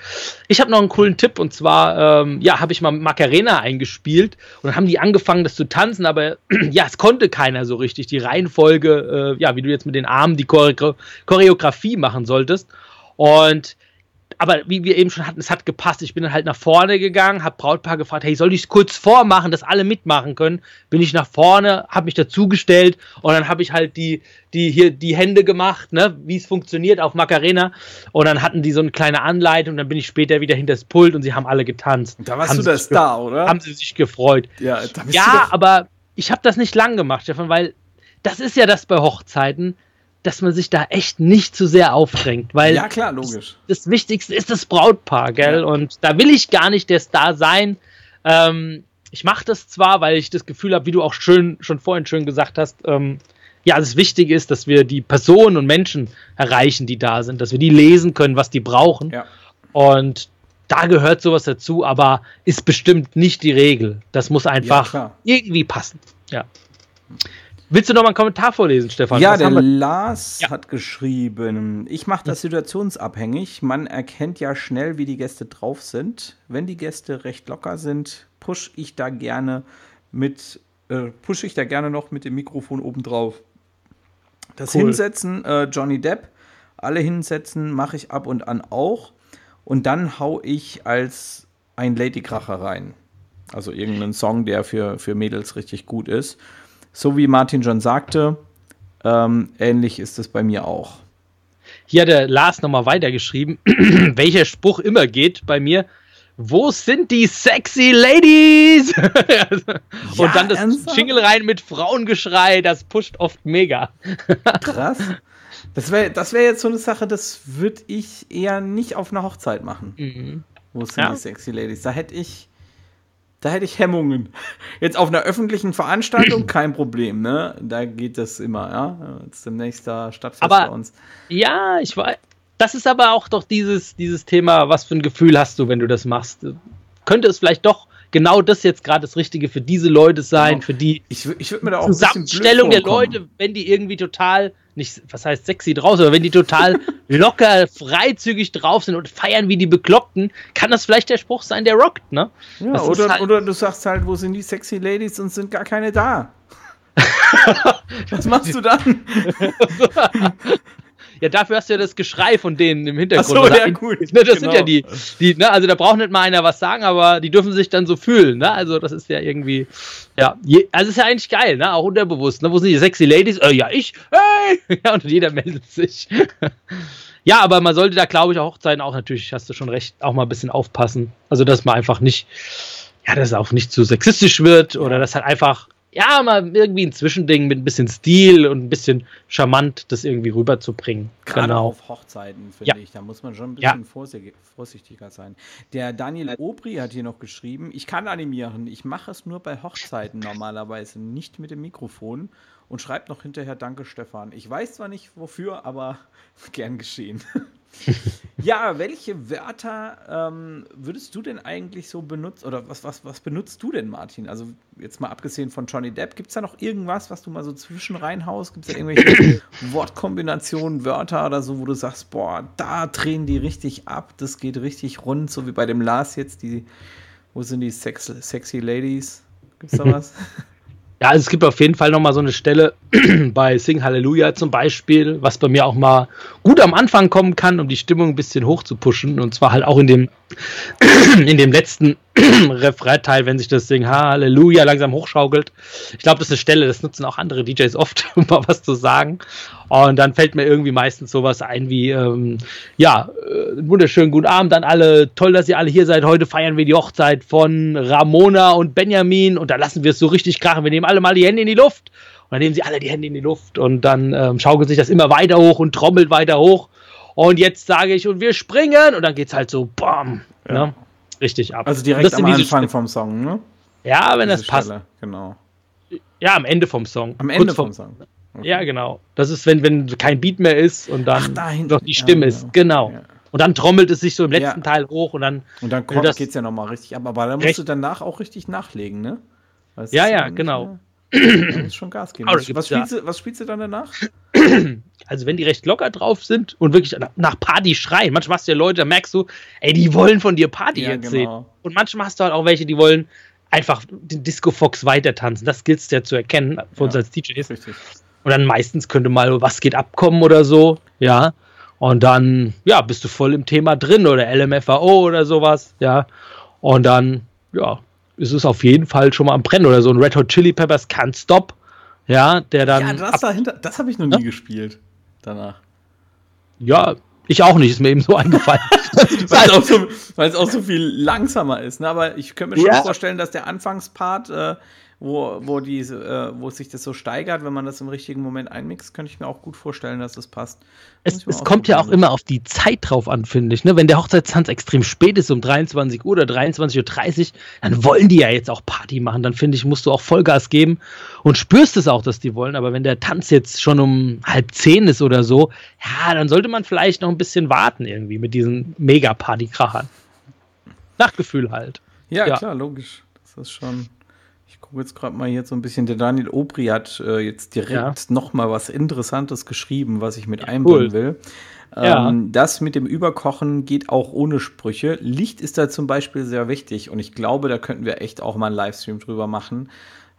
Ich habe noch einen coolen Tipp und zwar, ähm, ja, habe ich mal Macarena eingespielt und dann haben die angefangen, das zu tanzen, aber ja, es konnte keiner so richtig. Die Reihenfolge, äh, ja, wie du jetzt mit den Armen die Chore Choreografie machen solltest. Und aber wie wir eben schon hatten, es hat gepasst. Ich bin dann halt nach vorne gegangen, habe Brautpaar gefragt, hey, soll ich es kurz vormachen, dass alle mitmachen können? Bin ich nach vorne, habe mich dazugestellt und dann habe ich halt die, die hier die Hände gemacht, ne, wie es funktioniert auf Macarena. Und dann hatten die so eine kleine Anleitung. Dann bin ich später wieder hinter das Pult und sie haben alle getanzt. Da warst haben du der Star, oder? Haben sie sich gefreut. Ja, ja aber ich habe das nicht lang gemacht, Stefan, weil das ist ja das bei Hochzeiten dass man sich da echt nicht zu sehr aufdrängt, weil ja klar, logisch. Das, das Wichtigste ist das Brautpaar, gell? Ja. Und da will ich gar nicht der Star sein. Ähm, ich mache das zwar, weil ich das Gefühl habe, wie du auch schön schon vorhin schön gesagt hast, ähm, ja, das Wichtige ist, dass wir die Personen und Menschen erreichen, die da sind, dass wir die lesen können, was die brauchen. Ja. Und da gehört sowas dazu, aber ist bestimmt nicht die Regel. Das muss einfach ja, irgendwie passen. Ja. Willst du noch mal einen Kommentar vorlesen, Stefan? Ja, Was der Lars ja. hat geschrieben, ich mache das situationsabhängig. Man erkennt ja schnell, wie die Gäste drauf sind. Wenn die Gäste recht locker sind, push ich da gerne mit, äh, push ich da gerne noch mit dem Mikrofon oben drauf. Das cool. Hinsetzen, äh, Johnny Depp, alle hinsetzen, mache ich ab und an auch. Und dann hau ich als ein Ladykracher rein. Also irgendeinen Song, der für, für Mädels richtig gut ist so wie Martin schon sagte, ähm, ähnlich ist es bei mir auch. Hier hat der Lars nochmal weitergeschrieben, welcher Spruch immer geht bei mir. Wo sind die sexy Ladies? Und ja, dann das ernsthaft? Jingle rein mit Frauengeschrei, das pusht oft mega. Krass. Das wäre das wär jetzt so eine Sache, das würde ich eher nicht auf einer Hochzeit machen. Mhm. Wo sind ja. die sexy Ladies? Da hätte ich, da hätte ich Hemmungen. Jetzt auf einer öffentlichen Veranstaltung kein Problem, ne? Da geht das immer, ja. Jetzt demnächst da Stadtfest aber, bei uns. Ja, ich weiß. Das ist aber auch doch dieses, dieses Thema, was für ein Gefühl hast du, wenn du das machst? Könnte es vielleicht doch genau das jetzt gerade das Richtige für diese Leute sein, genau. für die ich, ich mir da auch Zusammenstellung der Leute, wenn die irgendwie total, nicht, was heißt sexy draus, aber wenn die total locker, freizügig drauf sind und feiern wie die Bekloppten, kann das vielleicht der Spruch sein, der rockt, ne? Ja, oder, halt oder du sagst halt, wo sind die sexy Ladies und sind gar keine da. Was machst du dann? Ja, dafür hast du ja das Geschrei von denen im Hintergrund. Ach so, ja, gut. Ne, das genau. sind ja die, die ne, also da braucht nicht mal einer was sagen, aber die dürfen sich dann so fühlen, ne? Also das ist ja irgendwie, ja, je, also ist ja eigentlich geil, ne? Auch unterbewusst, ne? Wo sind die sexy Ladies? Äh, ja, ich, hey! Ja, und jeder meldet sich. ja, aber man sollte da, glaube ich, auch Hochzeiten auch natürlich, hast du schon recht, auch mal ein bisschen aufpassen. Also, dass man einfach nicht, ja, dass es auch nicht zu sexistisch wird oder dass halt einfach ja, mal irgendwie ein Zwischending mit ein bisschen Stil und ein bisschen charmant das irgendwie rüberzubringen. Gerade genau. auf Hochzeiten, finde ja. ich. Da muss man schon ein bisschen ja. vorsichtiger sein. Der Daniel Obri hat hier noch geschrieben, ich kann animieren, ich mache es nur bei Hochzeiten normalerweise, nicht mit dem Mikrofon und schreibt noch hinterher Danke, Stefan. Ich weiß zwar nicht wofür, aber gern geschehen. ja, welche Wörter ähm, würdest du denn eigentlich so benutzen? Oder was, was, was benutzt du denn, Martin? Also, jetzt mal abgesehen von Johnny Depp, gibt es da noch irgendwas, was du mal so zwischen reinhaust? Gibt es da irgendwelche Wortkombinationen, Wörter oder so, wo du sagst, boah, da drehen die richtig ab, das geht richtig rund, so wie bei dem Lars jetzt, die, wo sind die Sex, sexy Ladies? Gibt es da was? Ja, also es gibt auf jeden Fall nochmal so eine Stelle bei Sing Hallelujah zum Beispiel, was bei mir auch mal gut am Anfang kommen kann, um die Stimmung ein bisschen hoch zu pushen. Und zwar halt auch in dem, in dem letzten Refrain-Teil, wenn sich das Ding Halleluja langsam hochschaukelt. Ich glaube, das ist eine Stelle, das nutzen auch andere DJs oft, um mal was zu sagen. Und dann fällt mir irgendwie meistens sowas ein wie, ähm, ja, äh, wunderschönen guten Abend an alle. Toll, dass ihr alle hier seid. Heute feiern wir die Hochzeit von Ramona und Benjamin und da lassen wir es so richtig krachen. Wir nehmen alle mal die Hände in die Luft. Und dann nehmen sie alle die Hände in die Luft und dann ähm, schaukelt sich das immer weiter hoch und trommelt weiter hoch. Und jetzt sage ich, und wir springen. Und dann geht es halt so, bam. Ja. Ne? richtig ab. Also direkt am Anfang vom Song, ne? Ja, wenn Diese das passt. Stelle, genau. Ja, am Ende vom Song. Am Ende vom, vom, Song. Okay. Ja, genau. Das ist, wenn, wenn kein Beat mehr ist und dann Ach, noch die Stimme ja, ist. Genau. Ja. Und dann trommelt es sich so im letzten ja. Teil hoch und dann. Und dann kommt, das, geht's ja nochmal richtig ab. Aber da musst du danach auch richtig nachlegen, ne? ja, ja, genau. Muss schon Gas geben. Was, was, spielst du, was spielst du dann danach? Also wenn die recht locker drauf sind und wirklich nach Party schreien, manchmal hast du ja Leute, da merkst du, ey, die wollen von dir Party ja, erzählen. Genau. Und manchmal hast du halt auch welche, die wollen einfach den Disco Fox weiter tanzen. Das gilt es ja zu erkennen für uns als DJs. Richtig. Und dann meistens könnte mal was geht abkommen oder so, ja. Und dann, ja, bist du voll im Thema drin oder LMFAO oder sowas, ja. Und dann, ja, ist es auf jeden Fall schon mal am Brennen oder so ein Red Hot Chili Peppers Can't Stop, ja, der dann. Ja, das dahinter, das habe ich noch nie ja? gespielt danach. Ja, ich auch nicht, ist mir eben so eingefallen. weil, es auch so, auch so viel langsamer ist. Ne? Aber ich könnte mir schon ja. vorstellen, dass der Anfangspart äh, wo, wo, die, äh, wo sich das so steigert, wenn man das im richtigen Moment einmixt, könnte ich mir auch gut vorstellen, dass das passt. Es, es kommt ja auch immer auf die Zeit drauf an, finde ich. Ne? Wenn der Hochzeitstanz extrem spät ist, um 23 Uhr oder 23.30 Uhr, dann wollen die ja jetzt auch Party machen. Dann finde ich, musst du auch Vollgas geben und spürst es auch, dass die wollen. Aber wenn der Tanz jetzt schon um halb zehn ist oder so, ja, dann sollte man vielleicht noch ein bisschen warten irgendwie mit diesen Mega-Party-Krachern. Nach Gefühl halt. Ja, ja, klar, logisch. Das ist schon gucke jetzt gerade mal hier so ein bisschen. Der Daniel Obri hat äh, jetzt direkt ja. noch mal was Interessantes geschrieben, was ich mit ja, einbauen cool. will. Ja. Ähm, das mit dem Überkochen geht auch ohne Sprüche. Licht ist da zum Beispiel sehr wichtig und ich glaube, da könnten wir echt auch mal einen Livestream drüber machen.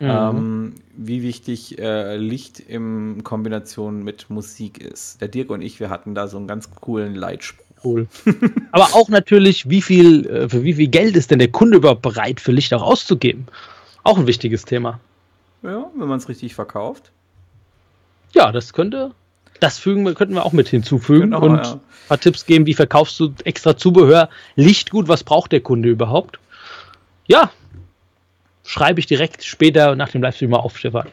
Mhm. Ähm, wie wichtig äh, Licht in Kombination mit Musik ist. Der Dirk und ich, wir hatten da so einen ganz coolen Leitspruch. Cool. Aber auch natürlich, wie viel, äh, für wie viel Geld ist denn der Kunde überhaupt bereit, für Licht auch auszugeben? Auch ein wichtiges Thema. Ja, wenn man es richtig verkauft. Ja, das könnte, das fügen, könnten wir auch mit hinzufügen genau, und ja. ein paar Tipps geben, wie verkaufst du extra Zubehör, Licht gut, was braucht der Kunde überhaupt? Ja, schreibe ich direkt später nach dem Livestream mal auf, Stefan.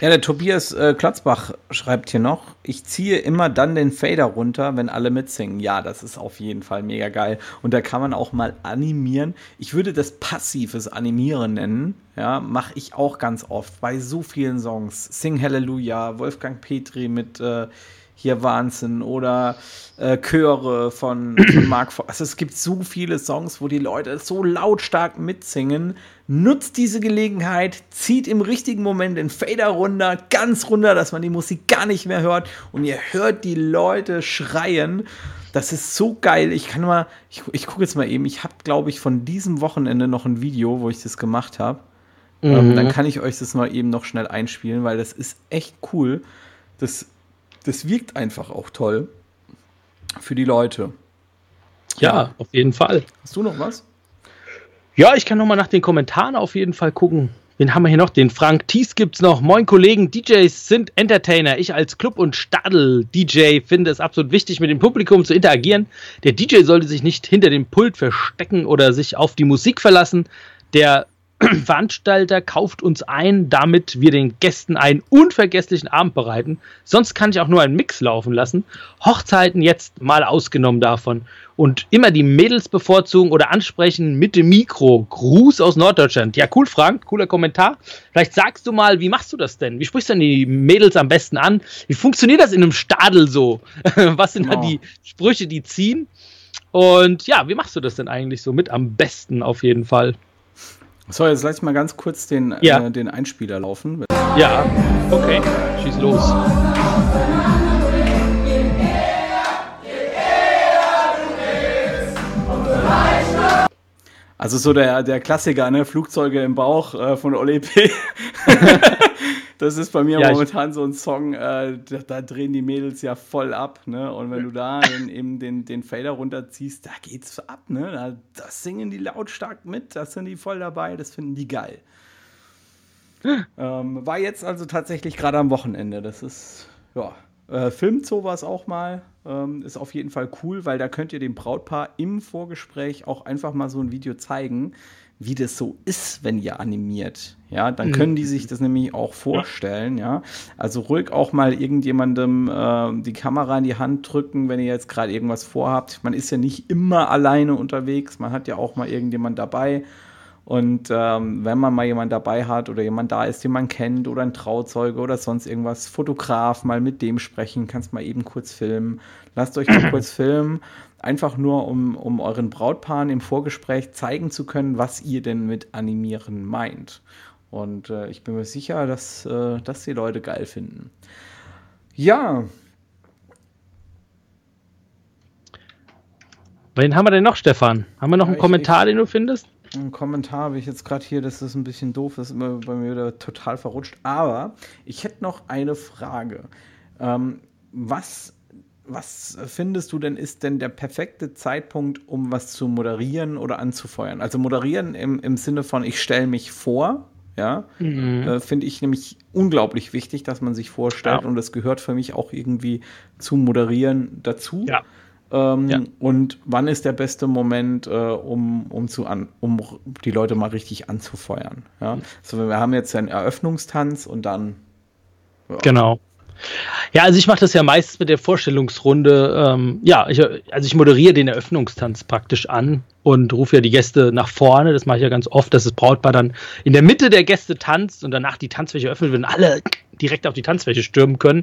Ja, der Tobias äh, Klatzbach schreibt hier noch, ich ziehe immer dann den Fader runter, wenn alle mitsingen. Ja, das ist auf jeden Fall mega geil. Und da kann man auch mal animieren. Ich würde das passives Animieren nennen. Ja, mache ich auch ganz oft bei so vielen Songs. Sing Hallelujah, Wolfgang Petri mit äh, hier Wahnsinn oder äh, Chöre von, von Mark Fox. Also es gibt so viele Songs, wo die Leute so lautstark mitsingen. Nutzt diese Gelegenheit, zieht im richtigen Moment den Fader runter, ganz runter, dass man die Musik gar nicht mehr hört und ihr hört die Leute schreien. Das ist so geil. Ich kann mal, ich, ich gucke jetzt mal eben. Ich habe, glaube ich, von diesem Wochenende noch ein Video, wo ich das gemacht habe. Mhm. Ähm, dann kann ich euch das mal eben noch schnell einspielen, weil das ist echt cool. Das, das wirkt einfach auch toll für die Leute. Ja, ja, auf jeden Fall. Hast du noch was? Ja, ich kann noch mal nach den Kommentaren auf jeden Fall gucken. Wen haben wir hier noch? Den Frank Thies gibt's noch. Moin Kollegen, DJs sind Entertainer. Ich als Club- und Stadel-DJ finde es absolut wichtig, mit dem Publikum zu interagieren. Der DJ sollte sich nicht hinter dem Pult verstecken oder sich auf die Musik verlassen. Der Veranstalter kauft uns ein, damit wir den Gästen einen unvergesslichen Abend bereiten. Sonst kann ich auch nur einen Mix laufen lassen. Hochzeiten jetzt mal ausgenommen davon. Und immer die Mädels bevorzugen oder ansprechen mit dem Mikro. Gruß aus Norddeutschland. Ja, cool, Frank. Cooler Kommentar. Vielleicht sagst du mal, wie machst du das denn? Wie sprichst du denn die Mädels am besten an? Wie funktioniert das in einem Stadel so? Was sind oh. da die Sprüche, die ziehen? Und ja, wie machst du das denn eigentlich so mit am besten auf jeden Fall? So, jetzt lass ich mal ganz kurz den, ja. äh, den Einspieler laufen. Ja, okay, schieß los. Also so der, der Klassiker, ne? Flugzeuge im Bauch äh, von Ole P. das ist bei mir ja, momentan so ein Song, äh, da, da, drehen die Mädels ja voll ab, ne? Und wenn du da den, eben den, den Fader runterziehst, da geht's ab, ne? Da, das singen die lautstark mit, da sind die voll dabei, das finden die geil. ähm, war jetzt also tatsächlich gerade am Wochenende. Das ist, ja, äh, filmt sowas auch mal. Ähm, ist auf jeden Fall cool, weil da könnt ihr dem Brautpaar im Vorgespräch auch einfach mal so ein Video zeigen, wie das so ist, wenn ihr animiert. Ja, dann können die sich das nämlich auch vorstellen, ja. Also ruhig auch mal irgendjemandem äh, die Kamera in die Hand drücken, wenn ihr jetzt gerade irgendwas vorhabt. Man ist ja nicht immer alleine unterwegs, man hat ja auch mal irgendjemand dabei. Und ähm, wenn man mal jemand dabei hat oder jemand da ist, den man kennt oder ein Trauzeuge oder sonst irgendwas, Fotograf, mal mit dem sprechen, kannst mal eben kurz filmen. Lasst euch mal kurz filmen Einfach nur, um, um euren Brautpaaren im Vorgespräch zeigen zu können, was ihr denn mit animieren meint. Und äh, ich bin mir sicher, dass, äh, dass die Leute geil finden. Ja. Wen haben wir denn noch, Stefan? Haben wir noch ja, einen Kommentar, ich, den du findest? Einen Kommentar habe ich jetzt gerade hier, das ist ein bisschen doof, das ist immer bei mir wieder total verrutscht. Aber ich hätte noch eine Frage. Ähm, was was findest du denn ist denn der perfekte Zeitpunkt, um was zu moderieren oder anzufeuern? Also moderieren im, im Sinne von, ich stelle mich vor, ja, mhm. äh, finde ich nämlich unglaublich wichtig, dass man sich vorstellt ja. und das gehört für mich auch irgendwie zu moderieren dazu. Ja. Ähm, ja. Und wann ist der beste Moment, äh, um, um, zu an, um die Leute mal richtig anzufeuern? Ja? Mhm. Also wir haben jetzt einen Eröffnungstanz und dann. Ja. Genau. Ja, also ich mache das ja meistens mit der Vorstellungsrunde. Ähm, ja, ich, also ich moderiere den Eröffnungstanz praktisch an und rufe ja die Gäste nach vorne. Das mache ich ja ganz oft, dass das Brautpaar dann in der Mitte der Gäste tanzt und danach die Tanzfläche öffnet wird und alle direkt auf die Tanzfläche stürmen können.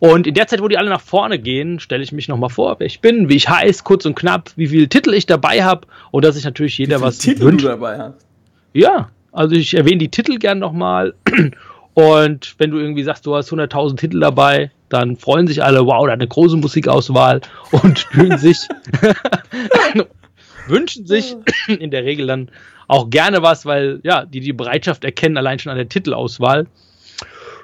Und in der Zeit, wo die alle nach vorne gehen, stelle ich mich nochmal vor, wer ich bin, wie ich heiße, kurz und knapp, wie viele Titel ich dabei habe und dass ich natürlich jeder wie was Titel wünscht. du dabei hast. Ja, also ich erwähne die Titel gern nochmal und wenn du irgendwie sagst, du hast 100.000 Titel dabei, dann freuen sich alle, wow, da eine große Musikauswahl und fühlen sich, wünschen sich in der Regel dann auch gerne was, weil ja, die die Bereitschaft erkennen, allein schon an der Titelauswahl.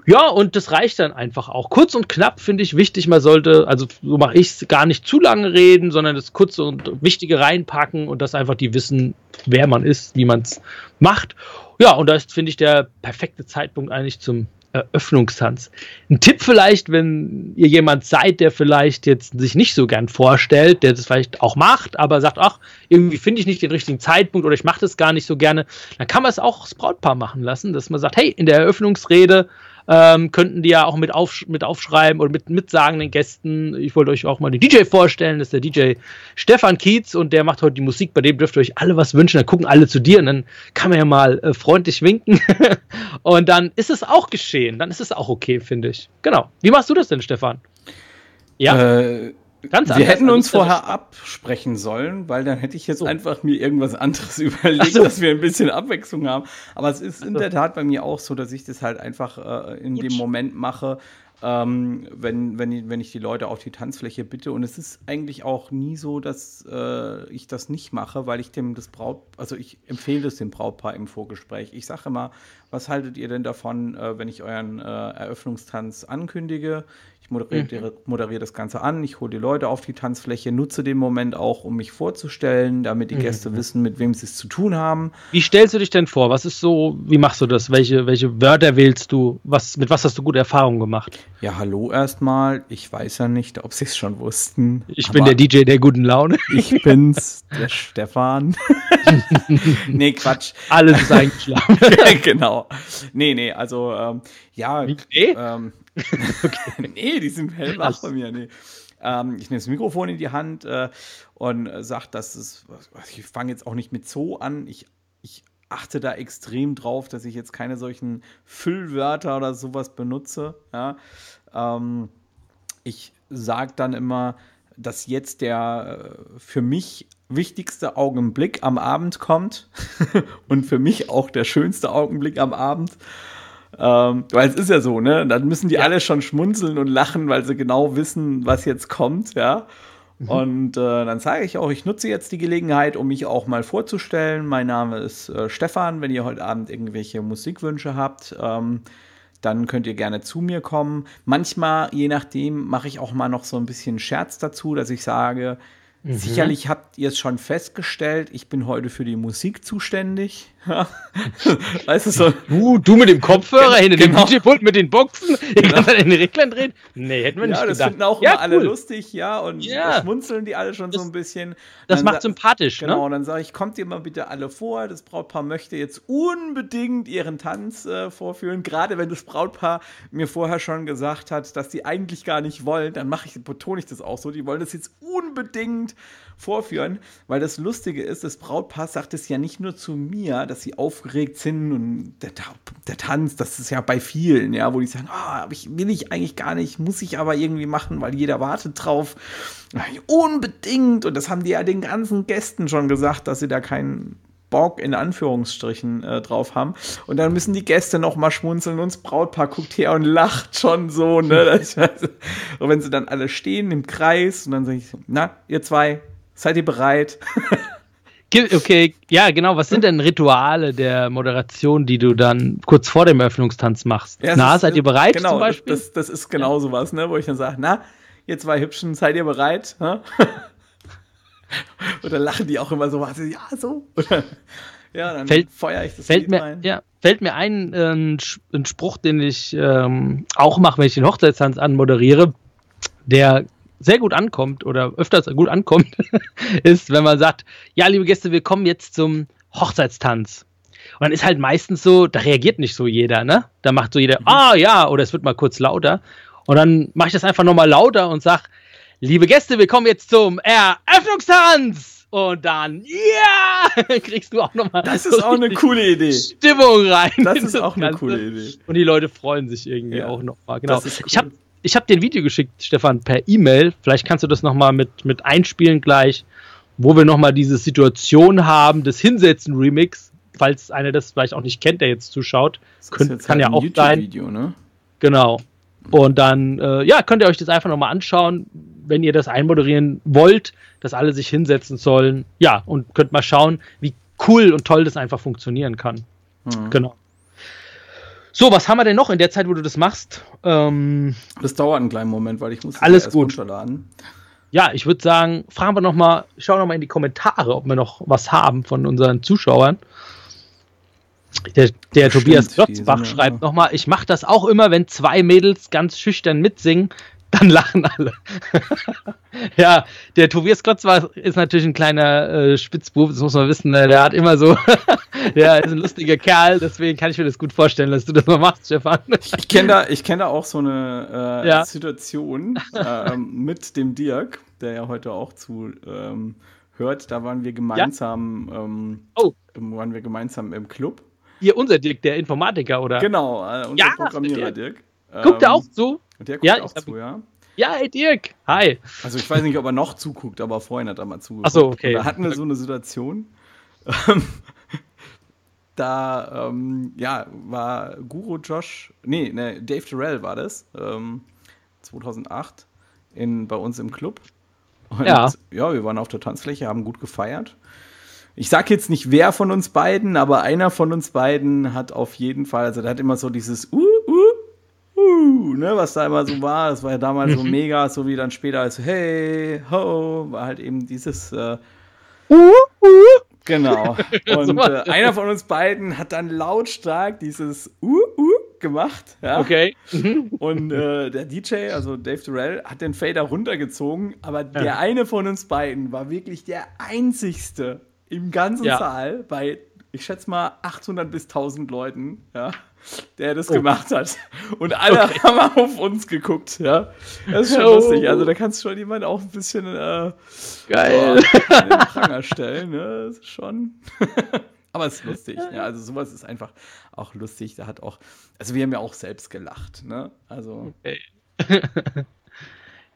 Ja, und das reicht dann einfach auch. Kurz und knapp finde ich wichtig, man sollte, also so mache ich es, gar nicht zu lange reden, sondern das Kurze und Wichtige reinpacken und dass einfach die wissen, wer man ist, wie man es macht. Ja, und da ist, finde ich, der perfekte Zeitpunkt eigentlich zum Eröffnungstanz. Ein Tipp vielleicht, wenn ihr jemand seid, der vielleicht jetzt sich nicht so gern vorstellt, der das vielleicht auch macht, aber sagt, ach, irgendwie finde ich nicht den richtigen Zeitpunkt oder ich mache das gar nicht so gerne, dann kann man es auch das Brautpaar machen lassen, dass man sagt, hey, in der Eröffnungsrede ähm, könnten die ja auch mit, auf, mit aufschreiben oder mit mitsagen den Gästen. Ich wollte euch auch mal den DJ vorstellen, das ist der DJ Stefan Kietz und der macht heute die Musik, bei dem dürft ihr euch alle was wünschen, dann gucken alle zu dir und dann kann man ja mal äh, freundlich winken und dann ist es auch geschehen, dann ist es auch okay, finde ich. Genau. Wie machst du das denn, Stefan? Ja. Äh, Ganz wir hätten uns vorher absprechen sollen, weil dann hätte ich jetzt so. einfach mir irgendwas anderes überlegt, so. dass wir ein bisschen Abwechslung haben. Aber es ist in der Tat bei mir auch so, dass ich das halt einfach äh, in Gut. dem Moment mache, ähm, wenn, wenn, ich, wenn ich die Leute auf die Tanzfläche bitte. Und es ist eigentlich auch nie so, dass äh, ich das nicht mache, weil ich dem das Braut, also ich empfehle es dem Brautpaar im Vorgespräch. Ich sage immer, was haltet ihr denn davon, äh, wenn ich euren äh, Eröffnungstanz ankündige? Ich moderiere, mhm. moderiere, das Ganze an, ich hole die Leute auf die Tanzfläche, nutze den Moment auch, um mich vorzustellen, damit die mhm. Gäste wissen, mit wem sie es zu tun haben. Wie stellst du dich denn vor? Was ist so, wie machst du das? Welche, welche Wörter wählst du? Was, mit was hast du gute Erfahrungen gemacht? Ja, hallo erstmal. Ich weiß ja nicht, ob sie es schon wussten. Ich bin der DJ der guten Laune. Ich bin's, der Stefan. nee, Quatsch. Alles ist eingeschlafen. genau. Nee, nee, also ähm, ja. Nee? Ähm, okay. nee, die sind hellwach bei mir. Nee. Ähm, ich nehme das Mikrofon in die Hand äh, und äh, sage, dass es, ich fange jetzt auch nicht mit Zoo an. Ich, ich achte da extrem drauf, dass ich jetzt keine solchen Füllwörter oder sowas benutze. Ja? Ähm, ich sage dann immer, dass jetzt der äh, für mich wichtigste Augenblick am Abend kommt und für mich auch der schönste Augenblick am Abend. Ähm, weil es ist ja so, ne? Dann müssen die ja. alle schon schmunzeln und lachen, weil sie genau wissen, was jetzt kommt, ja. Mhm. Und äh, dann sage ich auch, ich nutze jetzt die Gelegenheit, um mich auch mal vorzustellen. Mein Name ist äh, Stefan. Wenn ihr heute Abend irgendwelche Musikwünsche habt, ähm, dann könnt ihr gerne zu mir kommen. Manchmal, je nachdem, mache ich auch mal noch so ein bisschen Scherz dazu, dass ich sage, Mhm. Sicherlich habt ihr es schon festgestellt, ich bin heute für die Musik zuständig. weißt du so? Du, du mit dem Kopfhörer hinter genau. dem DJ-Pult mit den Boxen, ich genau. kann in den Reglern drehen. Nee, hätten wir nicht ja, das finden auch ja, immer cool. alle lustig, ja, und ja. schmunzeln die alle schon das, so ein bisschen. Das dann macht sympathisch, genau, ne? Genau, dann sage ich, kommt ihr mal bitte alle vor, das Brautpaar möchte jetzt unbedingt ihren Tanz äh, vorführen, gerade wenn das Brautpaar mir vorher schon gesagt hat, dass die eigentlich gar nicht wollen, dann mache ich, betone ich das auch so, die wollen das jetzt unbedingt vorführen, weil das Lustige ist, das Brautpaar sagt es ja nicht nur zu mir, dass sie aufgeregt sind und der, der Tanz, das ist ja bei vielen, ja, wo die sagen, ah, oh, ich will ich eigentlich gar nicht, muss ich aber irgendwie machen, weil jeder wartet drauf. Unbedingt und das haben die ja den ganzen Gästen schon gesagt, dass sie da keinen Bock in Anführungsstrichen äh, drauf haben. Und dann müssen die Gäste noch mal schmunzeln und das Brautpaar guckt her und lacht schon so. Ne? und wenn sie dann alle stehen im Kreis und dann sage ich, na, ihr zwei, seid ihr bereit? Okay, ja, genau. Was sind denn Rituale der Moderation, die du dann kurz vor dem Eröffnungstanz machst? Ja, na, ist, seid ihr bereit genau, zum Beispiel? Das, das ist genau ja. sowas, ne, wo ich dann sage, na, ihr zwei Hübschen, seid ihr bereit? Und dann lachen die auch immer so, was, ja, so. Oder, ja, dann fällt, feuer ich das fällt mir, rein. Ja, fällt mir ein, äh, ein Spruch, den ich ähm, auch mache, wenn ich den Hochzeitstanz anmoderiere, der sehr gut ankommt oder öfters gut ankommt, ist, wenn man sagt, ja, liebe Gäste, wir kommen jetzt zum Hochzeitstanz. Und dann ist halt meistens so, da reagiert nicht so jeder, ne? Da macht so jeder, mhm. ah ja, oder es wird mal kurz lauter. Und dann mache ich das einfach nochmal lauter und sage, Liebe Gäste, wir kommen jetzt zum Eröffnungstanz. Und dann, ja, kriegst du auch nochmal. Das ist so auch eine coole Idee. Stimmung rein. Das ist auch eine coole Idee. Und die Leute freuen sich irgendwie ja, auch nochmal. Genau. Cool. Ich habe ich hab dir ein Video geschickt, Stefan, per E-Mail. Vielleicht kannst du das nochmal mit, mit einspielen gleich, wo wir nochmal diese Situation haben des Hinsetzen-Remix. Falls einer das vielleicht auch nicht kennt, der jetzt zuschaut. Das Könnt, kann halt ja auch sein. Ne? Genau. Und dann, äh, ja, könnt ihr euch das einfach nochmal anschauen, wenn ihr das einmoderieren wollt, dass alle sich hinsetzen sollen. Ja, und könnt mal schauen, wie cool und toll das einfach funktionieren kann. Mhm. Genau. So, was haben wir denn noch in der Zeit, wo du das machst? Ähm, das dauert einen kleinen Moment, weil ich muss alles gut runterladen. Ja, ich würde sagen, fragen wir noch mal, schauen wir noch mal in die Kommentare, ob wir noch was haben von unseren Zuschauern. Der, der Tobias Klotzbach schreibt nochmal, ich mache das auch immer, wenn zwei Mädels ganz schüchtern mitsingen, dann lachen alle. ja, der Tobias Klotzbach ist natürlich ein kleiner äh, Spitzbub, das muss man wissen. Ne? Der hat immer so, der ist ein lustiger Kerl, deswegen kann ich mir das gut vorstellen, dass du das mal machst, Stefan. ich kenne da, kenn da auch so eine äh, ja. Situation äh, mit dem Dirk, der ja heute auch zu ähm, hört. Da waren wir gemeinsam, ja? ähm, oh. waren wir gemeinsam im Club. Hier unser Dirk, der Informatiker, oder? Genau, äh, unser ja, Programmierer Dirk. Guckt er ähm, auch zu? Der guckt ja, auch zu, ja. Ja, hey Dirk. Hi. Also ich weiß nicht, ob er noch zuguckt, aber vorhin hat er mal zugeguckt. Achso, okay. Und da hatten wir so eine Situation. ähm, da, ähm, ja, war Guru Josh, nee, nee Dave Terrell war das, ähm, 2008 in, bei uns im Club. Und Ja. ja, wir waren auf der Tanzfläche, haben gut gefeiert. Ich sag jetzt nicht wer von uns beiden, aber einer von uns beiden hat auf jeden Fall, also der hat immer so dieses uh, uh, uh, ne, was da immer so war. Das war ja damals so mega, so wie dann später als hey, ho, war halt eben dieses äh, Uh, uh. Genau. Und äh, einer von uns beiden hat dann lautstark dieses uh, uh gemacht. Ja? Okay. Mhm. Und äh, der DJ, also Dave Durrell, hat den Fader runtergezogen, aber der eine von uns beiden war wirklich der einzigste im ganzen Ja. Saal bei, ich schätze mal, 800 bis 1000 Leuten, ja, der das Oh. gemacht hat. Und alle haben auf uns geguckt, ja. Das ist schon Oh. lustig. Also da kannst du schon jemand auch ein bisschen äh, Geil. in den Pranger stellen, ne? Das ist schon. Aber es ist lustig. Ja, also sowas ist einfach auch lustig. Da hat auch, also wir haben ja auch selbst gelacht, ne? Also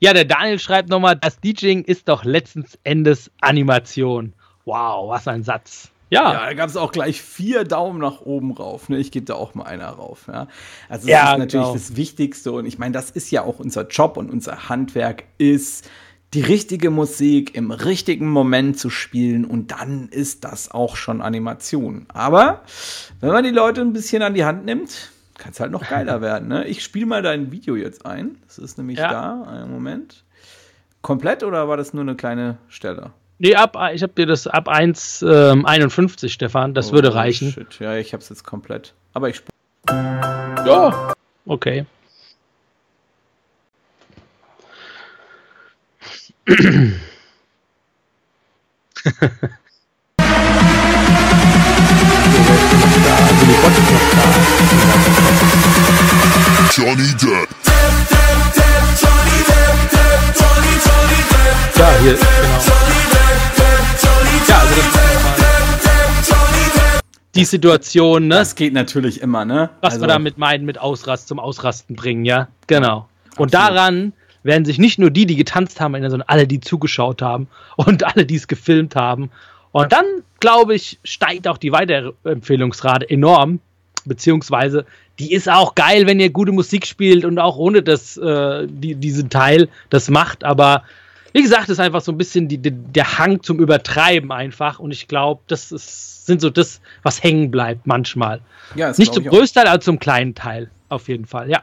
Ja, der Daniel schreibt nochmal, das DJing ist doch letzten Endes Animation. Wow, was ein Satz. Ja, ja, da gab es auch gleich vier Daumen nach oben rauf. Ne? Ich gebe da auch mal einer rauf. Ja? Also das Ja, ist natürlich genau. das Wichtigste und ich meine, das ist ja auch unser Job und unser Handwerk ist die richtige Musik im richtigen Moment zu spielen und dann ist das auch schon Animation. Aber wenn man die Leute ein bisschen an die Hand nimmt, kann es halt noch geiler werden. Ne? Ich spiele mal dein Video jetzt ein. Das ist nämlich Ja. da. Einen Moment. Komplett oder war das nur eine kleine Stelle? Nee, ab, ich habe dir das ab 1, ähm, 51, Stefan, das würde Oh, reichen. Shit. Ja, ich hab's jetzt komplett. Aber ich. Ja. Okay. Johnny Depp. Ja, hier, genau. Die Situation, ne? Das geht natürlich immer, ne? was Also, wir damit meinen, mit Ausrast zum Ausrasten bringen, ja? Genau. Und Absolut. daran werden sich nicht nur die, die getanzt haben, erinnern, sondern alle, die zugeschaut haben und alle, die es gefilmt haben. Und dann, glaube ich, steigt auch die Weiterempfehlungsrate enorm. Beziehungsweise, die ist auch geil, wenn ihr gute Musik spielt und auch ohne das, äh, die, diesen Teil das macht. Aber wie gesagt, es ist einfach so ein bisschen die, die, der Hang zum Übertreiben einfach. Und ich glaube, das ist, sind so das, was hängen bleibt manchmal. Ja, Nicht zum größten Teil, aber zum kleinen Teil. Auf jeden Fall, ja.